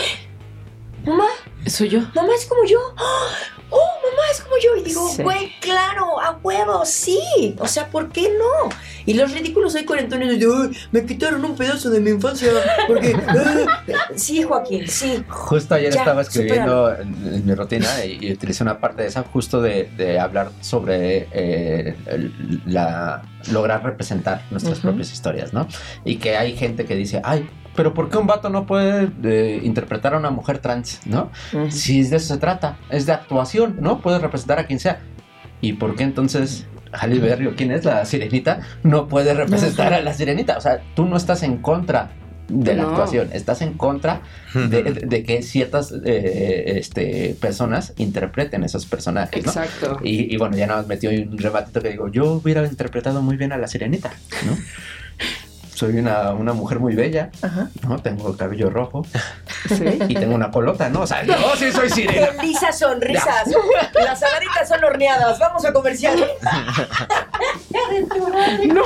[SPEAKER 3] mamá,
[SPEAKER 4] soy yo.
[SPEAKER 3] Mamá es como yo. Oh, mamá es como yo. Y digo,
[SPEAKER 4] Sí.
[SPEAKER 3] güey, claro, a huevo, sí. O sea, ¿por qué no? Y los ridículos hay cuarentones de, "Ay, me quitaron un pedazo de mi infancia. Porque, ah". sí, Joaquín, sí.
[SPEAKER 5] Justo ayer
[SPEAKER 3] Ya,
[SPEAKER 5] estaba escribiendo en, en mi rutina y, y utilicé una parte de esa justo de, de hablar sobre eh, el- la lograr representar nuestras
[SPEAKER 3] Ujú.
[SPEAKER 5] propias historias, ¿no? Y que hay gente que dice, ay, pero ¿por qué un vato no puede eh, interpretar a una mujer trans, ¿no? Si de eso se trata, es de actuación, ¿no? Puede representar a quien sea. ¿Y por qué entonces Halle Berry o quién es la sirenita no puede representar a la sirenita? O sea, tú no estás en contra de la
[SPEAKER 4] No.
[SPEAKER 5] actuación, estás en contra de, de- de que ciertas eh, este, personas interpreten esos personajes, ¿no?
[SPEAKER 4] Exacto.
[SPEAKER 5] Y, y bueno, ya nada más metió un rematito que digo, yo hubiera interpretado muy bien a la sirenita, ¿no? Soy una, una mujer muy bella,
[SPEAKER 3] Ajá.
[SPEAKER 5] ¿no? Tengo el cabello rojo
[SPEAKER 4] Sí.
[SPEAKER 5] y tengo una colota, ¿no? O sea, yo sí soy sirena.
[SPEAKER 3] Qué lisas sonrisas. Las saladitas son horneadas. Vamos a comercial.
[SPEAKER 4] No.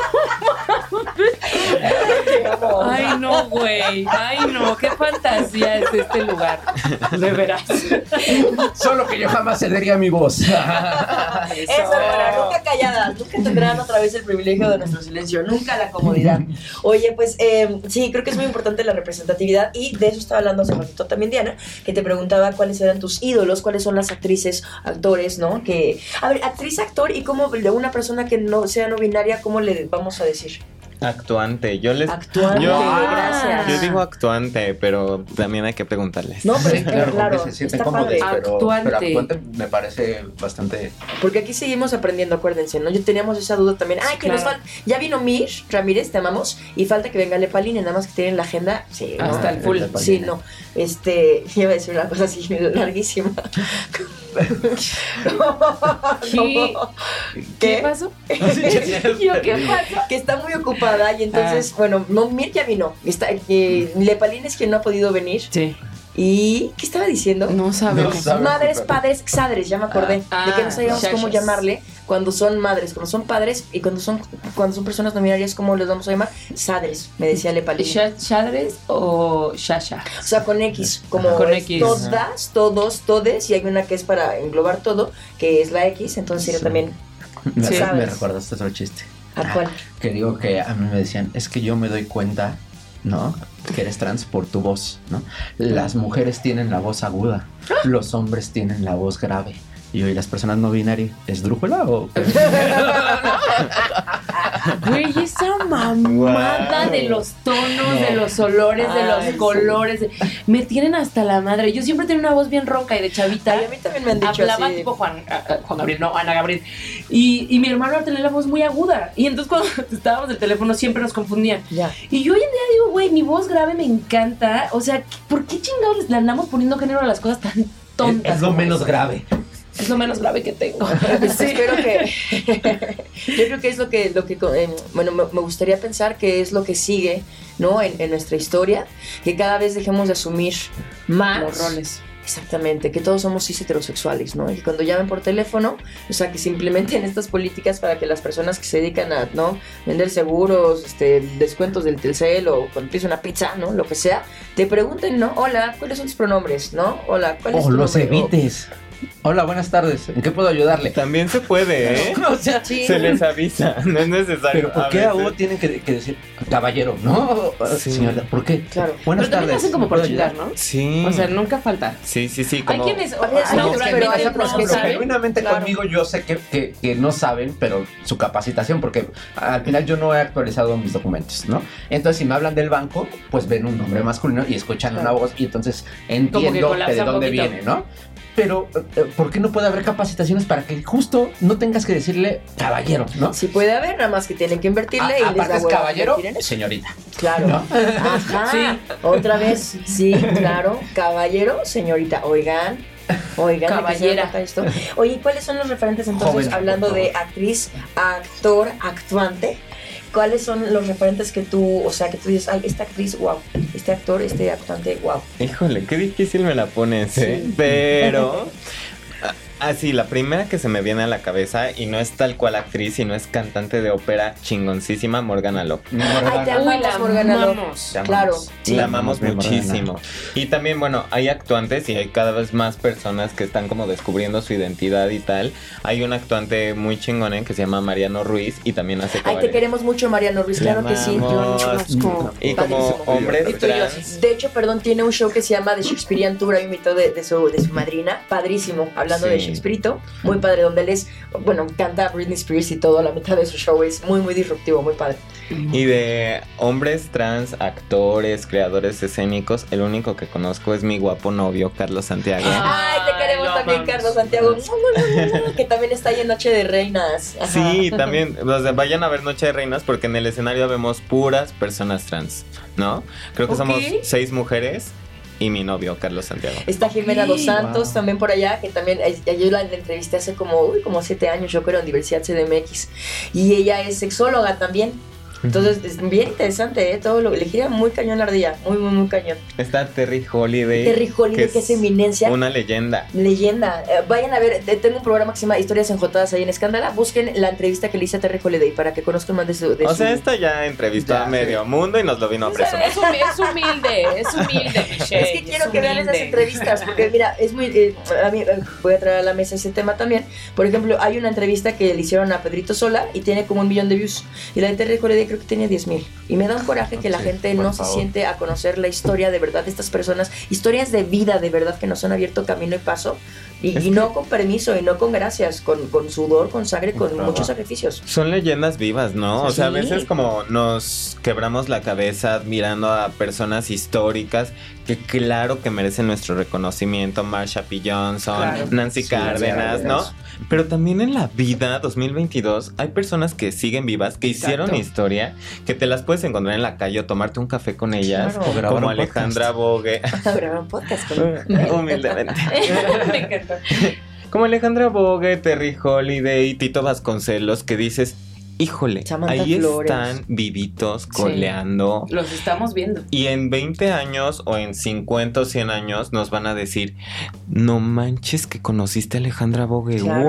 [SPEAKER 4] Ay, no, güey. Ay, no. Qué fantasía es este lugar. De veras.
[SPEAKER 5] Solo que yo jamás cedería mi voz.
[SPEAKER 3] Eso, hermana, nunca calladas, nunca tendrán otra vez el privilegio de nuestro silencio, nunca la comodidad. Oye, pues eh, sí, creo que es muy importante la representatividad y de eso estaba hablando hace ratito también Diana, que te preguntaba cuáles eran tus ídolos, cuáles son las actrices, actores, ¿no? Que, a ver, actriz, actor y cómo de una persona que no sea no binaria, ¿cómo le vamos a decir?
[SPEAKER 8] Actuante. Yo les.
[SPEAKER 3] Actuante,
[SPEAKER 8] yo,
[SPEAKER 3] gracias.
[SPEAKER 8] Yo digo actuante, pero también hay que preguntarles.
[SPEAKER 3] No, pero
[SPEAKER 5] Sí, claro,
[SPEAKER 3] claro,
[SPEAKER 5] se sienten
[SPEAKER 3] está
[SPEAKER 5] cómodos,
[SPEAKER 3] padre.
[SPEAKER 5] pero, pero
[SPEAKER 4] Actuante.
[SPEAKER 5] actuante me parece bastante...
[SPEAKER 3] Porque aquí seguimos aprendiendo, acuérdense, ¿no? Yo teníamos esa duda también. Ay, que nos falta. Ya vino Mish Ramírez, te amamos. Y falta que venga Lepaline, nada más que tienen la agenda. Sí, ¿no?
[SPEAKER 4] Hasta el full.
[SPEAKER 3] Sí, no. Este, iba a decir una cosa así larguísima.
[SPEAKER 4] ¿Qué? ¿Qué
[SPEAKER 3] ¿Qué?
[SPEAKER 4] pasó? Yo, ¿qué pasó?
[SPEAKER 3] Que está muy ocupada y entonces, bueno, no, Mir ya vino. Está, eh, Lepalín es quien no ha podido venir.
[SPEAKER 4] Sí.
[SPEAKER 3] ¿Y qué estaba diciendo?
[SPEAKER 4] No sabemos.
[SPEAKER 5] No sabemos.
[SPEAKER 3] Madres, padres, xadres, ya me acordé.
[SPEAKER 4] Ah,
[SPEAKER 3] de que no sabíamos cómo llamarle cuando son madres, cuando son padres y cuando son cuando son personas no binarias, ¿cómo les vamos a llamar? Sadres, me decía Lepalín.
[SPEAKER 4] ¿Sha- ¿Shadres o Shasha?
[SPEAKER 3] O sea, con X, como
[SPEAKER 4] Con X.
[SPEAKER 3] todas, todos, todes, y hay una que es para englobar todo, que es la X, entonces
[SPEAKER 5] Sí.
[SPEAKER 3] también
[SPEAKER 5] Me,
[SPEAKER 3] Sí.
[SPEAKER 5] me
[SPEAKER 3] ¿Sabes?
[SPEAKER 5] recordaste otro chiste.
[SPEAKER 3] ¿A cuál?
[SPEAKER 5] Que digo que a mí me decían, es que yo me doy cuenta, ¿no? Que eres trans por tu voz, ¿no? Las mujeres tienen la voz aguda, los hombres tienen la voz grave. Y hoy las personas no binarias, ¿es drújula o?
[SPEAKER 4] Güey, esa mamada
[SPEAKER 8] Wow.
[SPEAKER 4] de los tonos, de los olores, de los
[SPEAKER 3] sí.
[SPEAKER 4] colores. Me tienen hasta la madre. Yo siempre tenía una voz bien ronca y de chavita.
[SPEAKER 3] Ay, a mí también me han dicho
[SPEAKER 4] Hablaba
[SPEAKER 3] así.
[SPEAKER 4] tipo Juan, ah, ah, Juan Gabriel, no, Ana Gabriel. Y, y mi hermano tenía la voz muy aguda. Y entonces cuando estábamos del teléfono siempre nos confundían.
[SPEAKER 3] Ya.
[SPEAKER 4] Y yo hoy en día digo, güey, mi voz grave me encanta. O sea, ¿por qué chingados le andamos poniendo género a las cosas tan tontas?
[SPEAKER 5] Es lo menos
[SPEAKER 4] eso?
[SPEAKER 5] grave.
[SPEAKER 4] Es lo menos grave que tengo.
[SPEAKER 3] Pues Espero que. Yo creo que es lo que. Lo que eh, bueno, me, me gustaría pensar que es lo que sigue, ¿no? En, en nuestra historia. Que cada vez dejemos de asumir más.
[SPEAKER 4] Los roles.
[SPEAKER 3] Exactamente, que todos somos cis heterosexuales, ¿no? Y cuando llamen por teléfono, o sea, que se implementen estas políticas para que las personas que se dedican a, ¿no? Vender seguros, este, descuentos del Telcel o cuando pides una pizza, ¿no? Lo que sea, te pregunten, ¿no? Hola, ¿cuáles son tus pronombres, ¿no? Hola, ¿cuál es
[SPEAKER 5] O
[SPEAKER 3] tu
[SPEAKER 5] los
[SPEAKER 3] nombre? O-
[SPEAKER 5] evites. Hola, buenas tardes. ¿En qué puedo ayudarle?
[SPEAKER 8] También se puede, ¿eh?
[SPEAKER 5] O sea,
[SPEAKER 3] Sí.
[SPEAKER 8] Se les avisa, no es necesario.
[SPEAKER 5] Pero ¿por
[SPEAKER 8] A
[SPEAKER 5] qué a Hugo tienen que, que decir caballero? No,
[SPEAKER 8] Sí.
[SPEAKER 5] señora, ¿por qué?
[SPEAKER 3] Claro.
[SPEAKER 5] Buenas
[SPEAKER 4] Pero también lo
[SPEAKER 5] tardes.
[SPEAKER 4] hacen como
[SPEAKER 5] ¿me
[SPEAKER 4] por chingar,
[SPEAKER 5] ayudar?
[SPEAKER 4] ¿no?
[SPEAKER 8] Sí.
[SPEAKER 4] O sea, nunca falta.
[SPEAKER 8] sí, sí, sí.
[SPEAKER 4] Hay
[SPEAKER 8] Como...
[SPEAKER 4] quienes
[SPEAKER 3] hay
[SPEAKER 4] no
[SPEAKER 3] otros que
[SPEAKER 5] Pero
[SPEAKER 4] saben.
[SPEAKER 5] genuinamente
[SPEAKER 3] Claro.
[SPEAKER 5] conmigo yo sé que, que- que no saben, pero su capacitación, porque al final yo no he actualizado mis documentos, ¿no? Entonces, si me hablan del banco, pues ven un nombre masculino y escuchan una voz y entonces entiendo que de dónde
[SPEAKER 4] poquito.
[SPEAKER 5] viene, ¿no? Pero, eh, ¿por qué no puede haber capacitaciones para que justo no tengas que decirle caballero, ¿no?
[SPEAKER 3] Sí puede haber, nada más que tienen que invertirle
[SPEAKER 5] A-
[SPEAKER 3] y les da
[SPEAKER 5] es caballero,
[SPEAKER 3] invertir
[SPEAKER 5] señorita.
[SPEAKER 3] Claro.
[SPEAKER 5] ¿No?
[SPEAKER 3] Ajá. Otra vez, sí, claro. Caballero, señorita. Oigan. Oigan,
[SPEAKER 4] Caballera.
[SPEAKER 3] ¿de qué se trata esto? Oye, ¿cuáles son los referentes entonces,
[SPEAKER 5] Joven,
[SPEAKER 3] hablando de actriz, actor, actuante? ¿Cuáles son los referentes que tú, o sea, que tú dices, ay, esta actriz, wow, este actor, este actuante, wow?
[SPEAKER 8] Híjole, qué difícil me la pones, ¿eh? Pero. a- Así, la primera que se me viene a la cabeza, y no es tal cual actriz, sino es cantante de ópera chingoncísima, Morgana Locke.
[SPEAKER 3] Ay, te
[SPEAKER 4] Uy,
[SPEAKER 3] amamos,
[SPEAKER 4] la
[SPEAKER 3] Morgana Locke.
[SPEAKER 4] amamos.
[SPEAKER 3] Claro. sí.
[SPEAKER 8] La amamos
[SPEAKER 5] Morgana.
[SPEAKER 8] muchísimo. Y también, bueno, hay actuantes y hay cada vez más personas que están como descubriendo su identidad y tal. Hay un actuante muy chingón que se llama Mariano Ruiz y también hace
[SPEAKER 3] Ay,
[SPEAKER 8] cabaret.
[SPEAKER 3] te queremos mucho, Mariano Ruiz, claro que sí.
[SPEAKER 8] amamos.
[SPEAKER 3] conozco.
[SPEAKER 8] Y como hombres
[SPEAKER 3] yo,
[SPEAKER 8] trans.
[SPEAKER 3] De hecho, perdón, tiene un show que se llama The Shakespearean Tour, invitó de, de su, de su madrina, padrísimo, hablando
[SPEAKER 8] Sí.
[SPEAKER 3] de Shakespeare, muy padre, donde él es, bueno, canta Britney Spears y todo, la mitad de su show es muy, muy disruptivo, muy padre.
[SPEAKER 8] Y de hombres trans, actores, creadores escénicos, el único que conozco es mi guapo novio, Carlos Santiago.
[SPEAKER 3] Ay, te queremos también. Carlos Santiago, que también está ahí en Noche de Reinas. Ajá.
[SPEAKER 8] Sí, también, o sea, vayan a ver Noche de Reinas porque en el escenario vemos puras personas trans, ¿no? Creo que somos seis mujeres y mi novio, Carlos Santiago.
[SPEAKER 3] Está Jimena Dos Santos
[SPEAKER 5] Wow.
[SPEAKER 3] también por allá, que también eh, yo la entrevisté hace como, uy, como siete años, yo creo, en Universidad CDMX. Y ella es sexóloga también. Entonces, es bien interesante, ¿eh? Todo lo le gira muy cañón la ardilla, muy, muy, muy cañón.
[SPEAKER 8] Está Terry Holiday.
[SPEAKER 3] Terry Holiday, que es eminencia.
[SPEAKER 8] Una leyenda.
[SPEAKER 3] Leyenda. Eh, vayan a ver, tengo un programa que se llama Historias enjotadas ahí en Escándala. Busquen la entrevista que le hice a Terry Holiday para que conozcan más de su. de
[SPEAKER 8] O
[SPEAKER 3] su-
[SPEAKER 8] sea, esta ya entrevistó
[SPEAKER 5] Ya,
[SPEAKER 8] a medio mundo y nos lo vino a presumir.
[SPEAKER 4] Es, humi- es humilde, es humilde, Michelle.
[SPEAKER 3] Es que quiero
[SPEAKER 4] es
[SPEAKER 3] que vean esas entrevistas, porque mira, es muy. eh, a mí, eh, voy a traer a la mesa ese tema también. Por ejemplo, hay una entrevista que le hicieron a Pedrito Sola y tiene como un millón de views. Y la de Terry Holiday creo que tiene 10 mil. Y me da un coraje que la
[SPEAKER 5] Sí,
[SPEAKER 3] gente no se siente a conocer la historia de verdad de estas personas, historias de vida de verdad que nos han abierto camino y paso. Y, no con permiso y no con gracias, con, con sudor, con sangre, con muchos sacrificios.
[SPEAKER 8] Son leyendas vivas, ¿no? O sea, a veces como nos quebramos la cabeza admirando a personas históricas que claro que merecen nuestro reconocimiento, Marsha P. Johnson,
[SPEAKER 4] Claro.
[SPEAKER 8] Nancy
[SPEAKER 5] Sí,
[SPEAKER 8] Cárdenas, ¿no? Pero también en la vida 2022 hay personas que siguen vivas, que hicieron historia, que te las puedes encontrar en la calle o tomarte un café con ellas,
[SPEAKER 3] Claro.
[SPEAKER 5] O grabar
[SPEAKER 8] como
[SPEAKER 5] un
[SPEAKER 8] Alejandra Bogue,
[SPEAKER 3] Grabar un podcast con
[SPEAKER 8] humildemente.
[SPEAKER 4] Me encanta.
[SPEAKER 8] Como Alejandra Bogue, Terry Holiday, Tito Vasconcelos, que dices, híjole, ahí
[SPEAKER 3] Flores.
[SPEAKER 8] están vivitos coleando.
[SPEAKER 4] Los estamos viendo.
[SPEAKER 8] Y en 20 años o en 50 o 100 años nos van a decir, no manches que conociste a Alejandra Bogue.
[SPEAKER 3] Claro.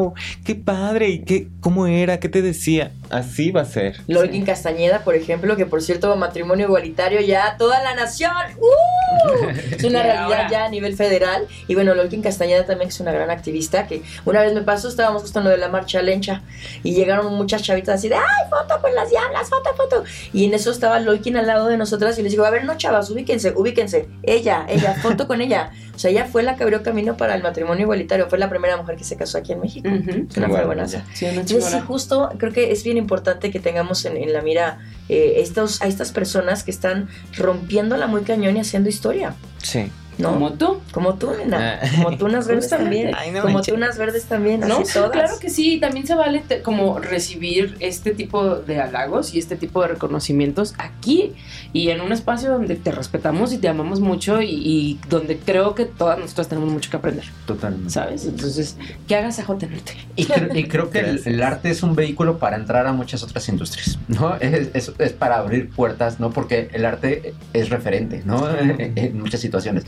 [SPEAKER 8] ¡Wow! ¡Qué padre! ¿Y qué, cómo era? ¿Qué te decía? Así va a ser.
[SPEAKER 3] Lolkin Castañeda, por ejemplo, que por cierto, matrimonio igualitario ya toda la nación. ¡Uh! Es una realidad
[SPEAKER 4] ahora-
[SPEAKER 3] ya a nivel federal. Y bueno, Lolkin Castañeda también que es una gran activista, que una vez me pasó, estábamos justo en lo de la marcha lencha y llegaron muchas chavitas así de, ¡ay, foto con las diablas, foto, foto! Y en eso estaba Lolkin al lado de nosotras y les digo, a ver, no, chavas, ubíquense, ubíquense. Ella, ella, foto con ella. O sea, ella fue la que abrió camino para el matrimonio igualitario. Fue la primera mujer que se casó aquí en México.
[SPEAKER 4] Ujú.
[SPEAKER 3] Es una
[SPEAKER 8] Bueno,
[SPEAKER 3] buenaza.
[SPEAKER 4] Sí, una
[SPEAKER 3] Entonces, sí, justo creo que es bien importante que tengamos en, en la mira eh, estos, a estas personas que están rompiéndola muy cañón y haciendo historia.
[SPEAKER 8] Sí.
[SPEAKER 3] ¿No?
[SPEAKER 4] Como tú.
[SPEAKER 3] Como tú, nena.
[SPEAKER 8] Ah.
[SPEAKER 3] Como tunas verdes también.
[SPEAKER 8] Ay, no
[SPEAKER 3] como tunas verdes también.
[SPEAKER 4] No,
[SPEAKER 3] todas.
[SPEAKER 4] claro que sí, también se vale te- como recibir este tipo de halagos y este tipo de reconocimientos aquí y en un espacio donde te respetamos y te amamos mucho y, y donde creo que todas nosotras tenemos mucho que aprender,
[SPEAKER 5] Totalmente.
[SPEAKER 4] ¿sabes? Entonces, que hagas a JNT.
[SPEAKER 5] Y, cre- y creo que el arte es un vehículo para entrar a muchas otras industrias, ¿no? Es, es- es para abrir puertas, ¿no? Porque el arte es referente, ¿no? En muchas situaciones.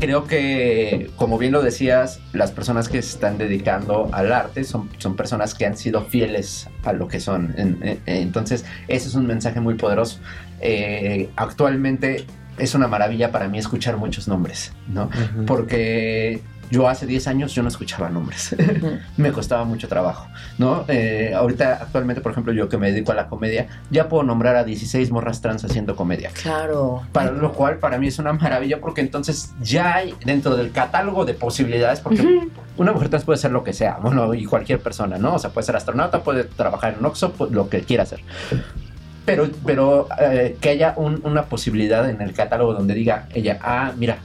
[SPEAKER 5] Creo que, como bien lo decías, las personas que se están dedicando al arte son, son personas que han sido fieles a lo que son. En- en- entonces, ese es un mensaje muy poderoso. Eh, actualmente es una maravilla para mí escuchar muchos nombres, ¿no? Porque yo hace 10 años yo no escuchaba nombres. me costaba mucho trabajo, ¿no? Eh, ahorita, actualmente, por ejemplo, yo que me dedico a la comedia, ya puedo nombrar a 16 morras trans haciendo comedia.
[SPEAKER 3] Claro.
[SPEAKER 5] Para lo cual, para mí es una maravilla porque entonces ya hay dentro del catálogo de posibilidades, porque una mujer trans puede ser lo que sea, bueno, y cualquier persona, ¿no? O sea, puede ser astronauta, puede trabajar en Oxxo, lo que quiera hacer. Pero, pero eh, que haya un- una posibilidad en el catálogo donde diga ella, ah, mira,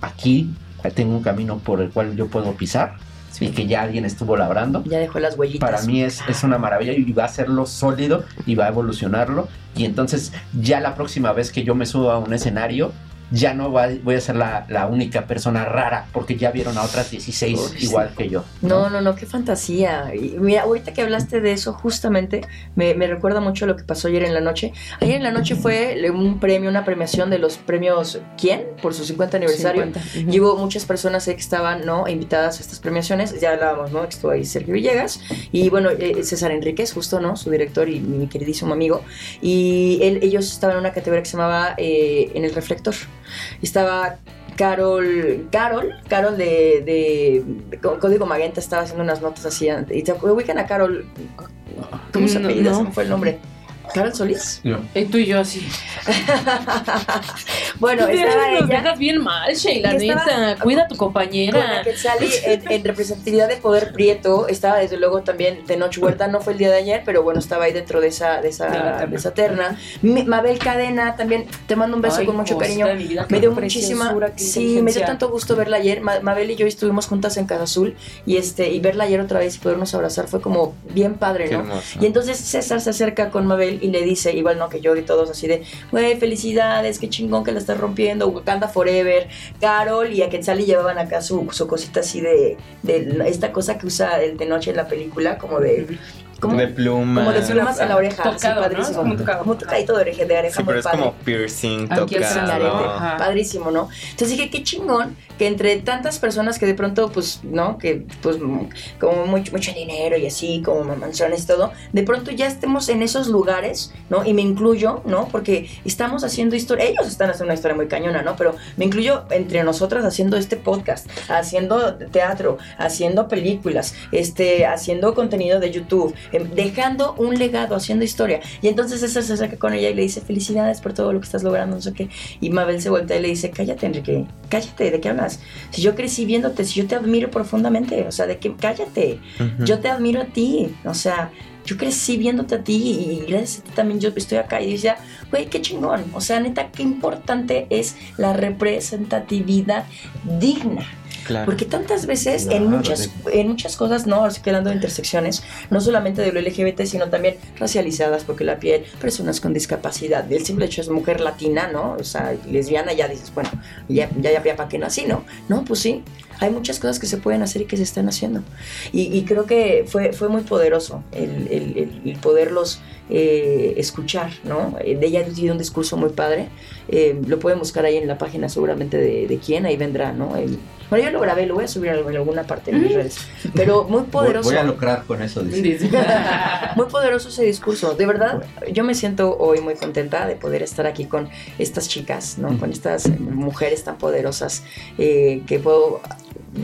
[SPEAKER 5] aquí tengo un camino por el cual yo puedo pisar y que ya alguien estuvo labrando.
[SPEAKER 3] Ya dejó las huellitas.
[SPEAKER 5] Para mí es, es una maravilla y va a hacerlo sólido y va a evolucionarlo. Y entonces ya la próxima vez que yo me subo a un escenario, ya no voy a ser la, la única persona rara porque ya vieron a otras 16
[SPEAKER 3] Uy, sí.
[SPEAKER 5] igual que yo.
[SPEAKER 3] No, no, no, qué fantasía. Y mira, ahorita que hablaste de eso, justamente me, me recuerda mucho lo que pasó ayer en la noche. Ayer en la noche fue un premio, una premiación de los premios ¿Quién? Por su 50 aniversario.
[SPEAKER 4] 50, ujú.
[SPEAKER 3] Y hubo muchas personas ahí que estaban, ¿no? Invitadas a estas premiaciones. Ya hablábamos, ¿no? Que estuvo ahí Sergio Villegas. Y bueno, eh, César Enríquez, justo, ¿no? Su director y mi queridísimo amigo. Y él- ellos estaban en una categoría que se llamaba eh, En el reflector. Estaba Carol, Carol, Carol de, de, Código Magenta estaba haciendo unas notas así. Y te ubican a Carol. ¿Cómo se
[SPEAKER 4] No,
[SPEAKER 3] apellida?
[SPEAKER 4] no.
[SPEAKER 3] Se me fue el nombre. ¿Carol Solís?
[SPEAKER 4] Y tú y yo así.
[SPEAKER 3] Bueno,
[SPEAKER 4] Nos
[SPEAKER 3] estaba ella.
[SPEAKER 4] dejas bien mal, Sheila,
[SPEAKER 3] Que
[SPEAKER 4] neta. Cuida a tu compañera.
[SPEAKER 3] la Quetzali en, en representatividad de Poder Prieto, estaba desde luego también de Noche Huerta, no fue el día de ayer, pero bueno, estaba ahí dentro de esa, de esa,
[SPEAKER 4] De
[SPEAKER 3] esa terna. Mi- Mabel Cadena, también te mando un beso
[SPEAKER 4] Ay,
[SPEAKER 3] con mucho cariño.
[SPEAKER 4] vida,
[SPEAKER 3] Me dio muchísima, sí, me dio tanto gusto verla ayer. Ma- Mabel y yo estuvimos juntas en Casa Azul y este y verla ayer otra vez y podernos abrazar fue como bien padre, ¿no? Y entonces César se acerca con Mabel y le dice, igual no que yo y todos así de, güey, felicidades, qué chingón que la estás rompiendo, Wakanda Forever, Carol y a Quetzali llevaban acá su, su cosita así de, de esta cosa que usa el de noche en la película, como de... Como,
[SPEAKER 8] de pluma.
[SPEAKER 3] como de plumas en la oreja,
[SPEAKER 4] Tocado, ¿no?
[SPEAKER 3] padrísimo.
[SPEAKER 4] Es como tocado.
[SPEAKER 3] Como un tocadito de oreja, de oreja
[SPEAKER 8] Sí,
[SPEAKER 3] muy
[SPEAKER 8] pero es
[SPEAKER 3] padre.
[SPEAKER 8] como piercing,
[SPEAKER 4] Aquí es
[SPEAKER 3] arete.
[SPEAKER 8] tocado.
[SPEAKER 3] Padrísimo, ¿no? Entonces dije, qué chingón que entre tantas personas que de pronto, pues, ¿no? Que, pues, mm, como mucho, mucho dinero y así, como mansiones todo, de pronto ya estemos en esos lugares, ¿no? Y me incluyo, ¿no? Porque estamos haciendo historia, ellos están haciendo una historia muy cañona, ¿no? Pero me incluyo entre nosotras haciendo este podcast, haciendo teatro, haciendo películas, este, haciendo contenido de YouTube, em, dejando un legado, haciendo historia. Y entonces César se acerca con ella y le dice, felicidades por todo lo que estás logrando, no sé qué. Y Mabel se voltea y le dice, cállate, Enrique, cállate, ¿de qué hablas? Si yo crecí viéndote, si yo te admiro profundamente, o sea, ¿de qué? Cállate. Yo te admiro a ti, o sea, yo crecí viéndote a ti y gracias a ti también yo estoy acá y decía, güey, qué chingón, o sea, neta, qué importante es la representatividad digna.
[SPEAKER 8] Claro.
[SPEAKER 3] Porque tantas veces en
[SPEAKER 5] Claro,
[SPEAKER 3] muchas en muchas cosas, no, ahora sí quedando de intersecciones, no solamente de lo LGBT, sino también racializadas, porque la piel, personas con discapacidad, el simple hecho es mujer latina, ¿no? O sea, lesbiana, ya dices, bueno, ya, ya, ya, ya para qué nací, ¿no? No, pues sí, hay muchas cosas que se pueden hacer y que se están haciendo. Y, y creo que fue, fue muy poderoso el, el- el- el poderlos eh, escuchar, ¿no? Eh, De ella dio un discurso muy padre. Eh, lo pueden buscar ahí en la página seguramente de, de quién, ahí vendrá, ¿no? El- bueno, yo lo grabé, lo voy a subir en alguna parte de mis redes. Pero muy poderoso.
[SPEAKER 5] voy a lucrar con eso, dice.
[SPEAKER 3] Muy poderoso ese discurso. De verdad, yo me siento hoy muy contenta de poder estar aquí con estas chicas, ¿no? Con estas mujeres tan poderosas eh, que puedo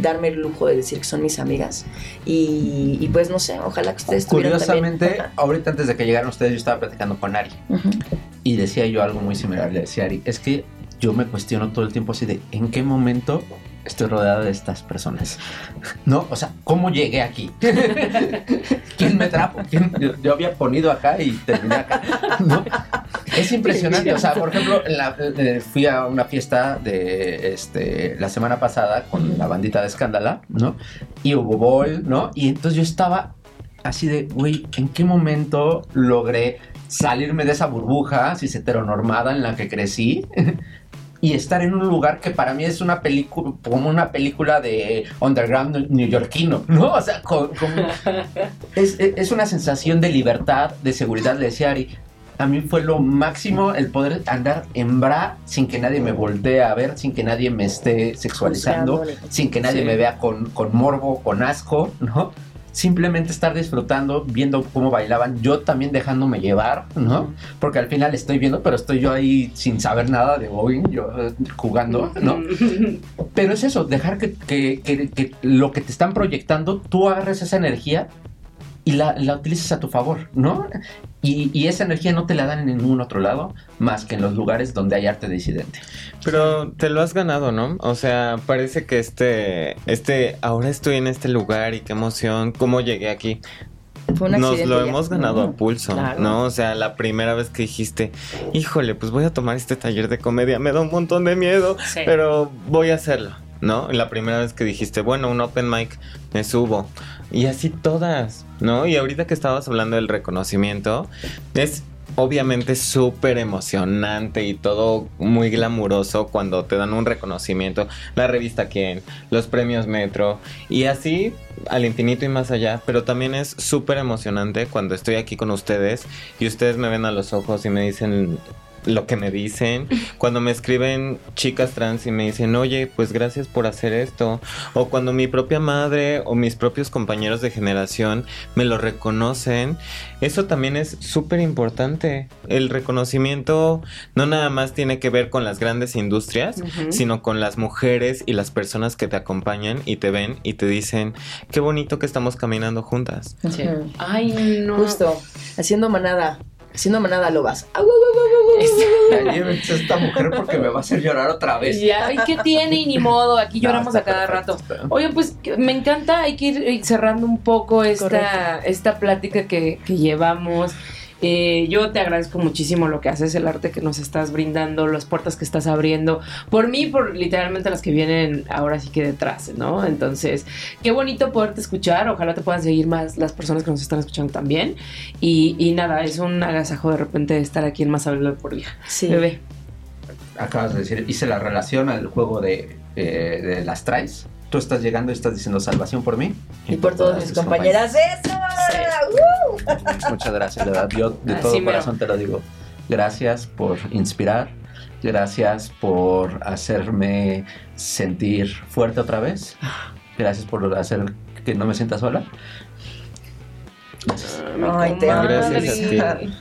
[SPEAKER 3] darme el lujo de decir que son mis amigas. Y, y pues no sé, ojalá que ustedes
[SPEAKER 5] Curiosamente,
[SPEAKER 3] también.
[SPEAKER 5] Ahorita antes de que llegaran ustedes, yo estaba platicando con Ari
[SPEAKER 3] Ujú.
[SPEAKER 5] y decía yo algo muy similar. Le decía Ari, es que yo me cuestiono todo el tiempo así de en qué momento estoy rodeado de estas personas. No, o sea, ¿cómo llegué aquí? ¿Quién me trajo? ¿Quién- Yo, yo había ponido acá y terminé acá. ¿no? Es impresionante, o sea, por ejemplo, la- eh, fui a una fiesta de este la semana pasada con la bandita de Escándala, ¿no? Y hubo bol, ¿no? Y entonces yo estaba así de, güey, ¿en qué momento logré salirme de esa burbuja cis heteronormada en la que crecí? Y estar en un lugar que para mí es una película, como una película de underground neoyorquino, ¿no? O sea, con- es, es- una sensación de libertad, de seguridad, le decía Ari. A mí fue lo máximo el poder andar en bra sin que nadie me voltee a ver, sin que nadie me esté sexualizando, sin que nadie
[SPEAKER 3] Sí.
[SPEAKER 5] me vea con, con morbo, con asco, ¿no? Simplemente estar disfrutando, viendo cómo bailaban, yo también dejándome llevar, ¿no? Porque al final estoy viendo, pero estoy yo ahí sin saber nada de Boeing, yo eh, jugando, ¿no? Pero es eso, dejar que, que- que- que lo que te están proyectando, tú agarres esa energía y la, la utilices a tu favor, ¿no? Y, y esa energía no te la dan en ningún otro lado más que en los lugares donde hay arte disidente.
[SPEAKER 8] Pero te lo has ganado, ¿no? O sea, parece que este, este, ahora estoy en este lugar y qué emoción, cómo llegué aquí. Nos lo
[SPEAKER 3] ya.
[SPEAKER 8] hemos ganado a pulso,
[SPEAKER 3] Claro.
[SPEAKER 8] ¿no? O sea, la primera vez que dijiste, híjole, pues voy a tomar este taller de comedia, me da un montón de miedo,
[SPEAKER 4] Sí.
[SPEAKER 8] pero voy a hacerlo, ¿no? La primera vez que dijiste, bueno, un open mic, me subo. Y así todas, ¿no? Y ahorita que estabas hablando del reconocimiento, es obviamente súper emocionante y todo muy glamuroso cuando te dan un reconocimiento, la revista Quién, los premios Metro y así al infinito y más allá, pero también es súper emocionante cuando estoy aquí con ustedes y ustedes me ven a los ojos y me dicen lo que me dicen, cuando me escriben chicas trans y me dicen, oye, pues gracias por hacer esto, o cuando mi propia madre o mis propios compañeros de generación me lo reconocen, eso también es súper importante. El reconocimiento no nada más tiene que ver con las grandes industrias, sino con las mujeres y las personas que te acompañan y te ven y te dicen, qué bonito que estamos caminando juntas.
[SPEAKER 4] Sí. Ay, no.
[SPEAKER 3] Justo, haciendo manada, haciendo manada lobas.
[SPEAKER 5] Llévense a esta mujer porque me va a hacer llorar otra vez.
[SPEAKER 4] Ya, ¿y qué tiene? Y ni modo, aquí lloramos a cada
[SPEAKER 5] perfecto,
[SPEAKER 4] rato.
[SPEAKER 5] está.
[SPEAKER 4] Oye, pues me encanta, hay que ir eh, cerrando un poco esta,
[SPEAKER 3] Correcto.
[SPEAKER 4] esta plática que, que llevamos. Eh, yo te agradezco muchísimo lo que haces, el arte que nos estás brindando, las puertas que estás abriendo, por mí, por literalmente las que vienen ahora sí que detrás, ¿no? Entonces, qué bonito poderte escuchar, ojalá te puedan seguir más las personas que nos están escuchando también. Y, y nada, es un agasajo de repente estar aquí en Más Hablar por Vieja.
[SPEAKER 3] Sí.
[SPEAKER 4] Bebé.
[SPEAKER 5] Acabas de decir, hice la relación al juego de, eh, de las traes. Tú estás llegando y estás diciendo salvación por mí.
[SPEAKER 3] Y por todas mis compañeras. ¡Eso! ¡Uh!
[SPEAKER 5] Muchas gracias, de verdad. Yo de
[SPEAKER 4] Así
[SPEAKER 5] todo
[SPEAKER 4] mero.
[SPEAKER 5] corazón te lo digo. Gracias por inspirar. Gracias por hacerme sentir fuerte otra vez. Gracias por hacer que no me sienta sola.
[SPEAKER 3] Ay, te amo.
[SPEAKER 8] Gracias a ti.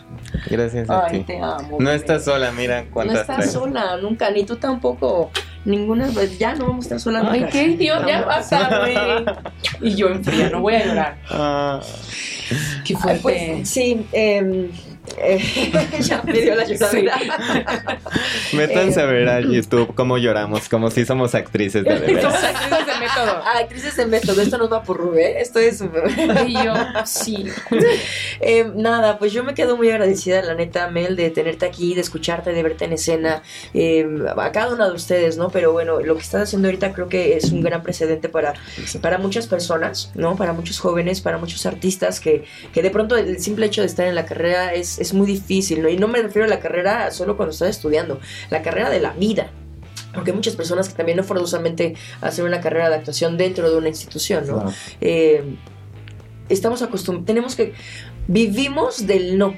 [SPEAKER 8] Gracias a
[SPEAKER 3] Ay,
[SPEAKER 8] ti.
[SPEAKER 3] te amo.
[SPEAKER 8] No
[SPEAKER 3] bebé.
[SPEAKER 8] estás sola, mira
[SPEAKER 3] No
[SPEAKER 8] cuántas
[SPEAKER 3] estás
[SPEAKER 8] traes.
[SPEAKER 3] sola, nunca, ni tú tampoco. Ninguna vez, ya no vamos a estar solas.
[SPEAKER 4] Ay,
[SPEAKER 3] nunca.
[SPEAKER 4] qué idiota, ya basta, güey. Y yo en fría, no voy a llorar.
[SPEAKER 8] Ah,
[SPEAKER 4] Qué
[SPEAKER 3] Ay,
[SPEAKER 4] fuerte.
[SPEAKER 3] Pues sí, em, eh, ya me dio la lloradera.
[SPEAKER 8] métanse
[SPEAKER 3] Eh.
[SPEAKER 8] a ver a YouTube cómo lloramos, como si somos actrices de.
[SPEAKER 4] Somos actrices de método.
[SPEAKER 3] Actrices de método, esto nos va por Rubé, esto es...
[SPEAKER 4] Y yo, sí.
[SPEAKER 3] Eh, nada, pues yo me quedo muy agradecida, la neta, Mel, de tenerte aquí, de escucharte, de verte en escena, eh, a cada una de ustedes, ¿no? Pero bueno, lo que estás haciendo ahorita creo que es un gran precedente para, para muchas personas, ¿no? Para muchos jóvenes, para muchos artistas que, que de pronto el simple hecho de estar en la carrera es, es muy difícil, ¿no? Y no me refiero a la carrera solo cuando estás estudiando, la carrera de la vida. Porque hay muchas personas que también no forzosamente hacen una carrera de actuación dentro de una institución, ¿no?
[SPEAKER 5] Claro.
[SPEAKER 3] eh, estamos acostumbrados, tenemos que, vivimos del no,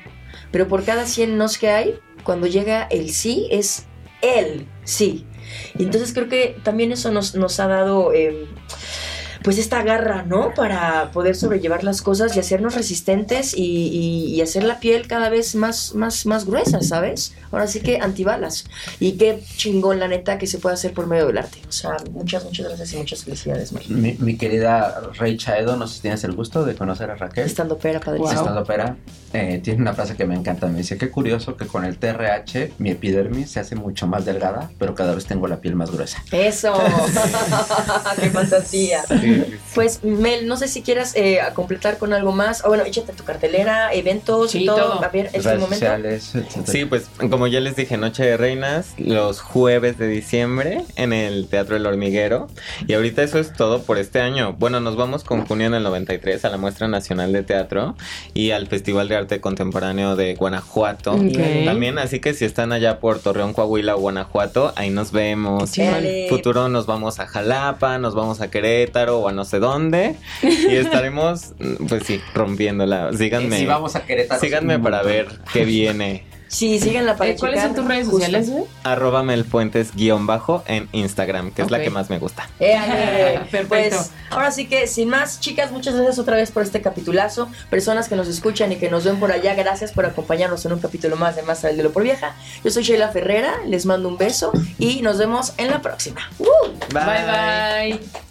[SPEAKER 3] pero por cada 100 nos que hay, cuando llega el sí, es el sí. Y entonces creo que también eso nos, nos ha dado... eh, pues esta garra, ¿no? Para poder sobrellevar las cosas y hacernos resistentes y, y- y hacer la piel cada vez más, más, más gruesa, ¿sabes? Ahora sí que antibalas. Y qué chingón, la neta, que se puede hacer por medio del arte. O sea, muchas, muchas gracias y muchas felicidades.
[SPEAKER 5] Mi, mi querida Rey Chaedo, no sé si tienes el gusto de conocer a Raquel.
[SPEAKER 3] Estando pera, padrísimo.
[SPEAKER 5] Estando pera, eh, tiene una frase que me encanta. Me dice, qué curioso que con el TRH mi epidermis se hace mucho más delgada, pero cada vez tengo la piel más gruesa.
[SPEAKER 3] Eso. qué fantasía.
[SPEAKER 8] Sí, Sí.
[SPEAKER 3] Pues Mel, no sé si quieras eh, completar con algo más. O bueno, échate tu cartelera, eventos,
[SPEAKER 4] Sí,
[SPEAKER 3] todo.
[SPEAKER 4] todo.
[SPEAKER 3] A ver, es el
[SPEAKER 5] Redes
[SPEAKER 3] momento.
[SPEAKER 5] sociales.
[SPEAKER 8] Sí, pues como ya les dije, Noche de Reinas, los jueves de diciembre en el Teatro El Hormiguero. Y ahorita eso es todo por este año. Bueno, nos vamos con junio en el 93 a la Muestra Nacional de Teatro y al Festival de Arte Contemporáneo de Guanajuato. También, así que si están allá por Torreón, Coahuila o Guanajuato, ahí nos vemos. Futuro nos vamos a Jalapa, nos vamos a Querétaro o a no sé dónde. Y estaremos, pues sí, rompiéndola. Síganme.
[SPEAKER 5] Si vamos a Querétaro.
[SPEAKER 8] Síganme
[SPEAKER 5] sí,
[SPEAKER 8] para ver qué viene.
[SPEAKER 3] Sí, síganla para
[SPEAKER 4] Eh, ¿Cuáles son tus redes sociales, güey?
[SPEAKER 8] Arroba melfuentes guion bajo en Instagram, que es la que más me gusta.
[SPEAKER 3] Eh.
[SPEAKER 4] Perfecto.
[SPEAKER 3] Pues ahora sí que sin más, chicas, muchas gracias otra vez por este capitulazo. Personas que nos escuchan y que nos ven por allá, gracias por acompañarnos en un capítulo más de Más al de lo por vieja. Yo soy Sheila Ferrera, les mando un beso y nos vemos en la próxima. ¡Uh!
[SPEAKER 4] Bye bye.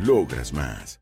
[SPEAKER 10] Logras más.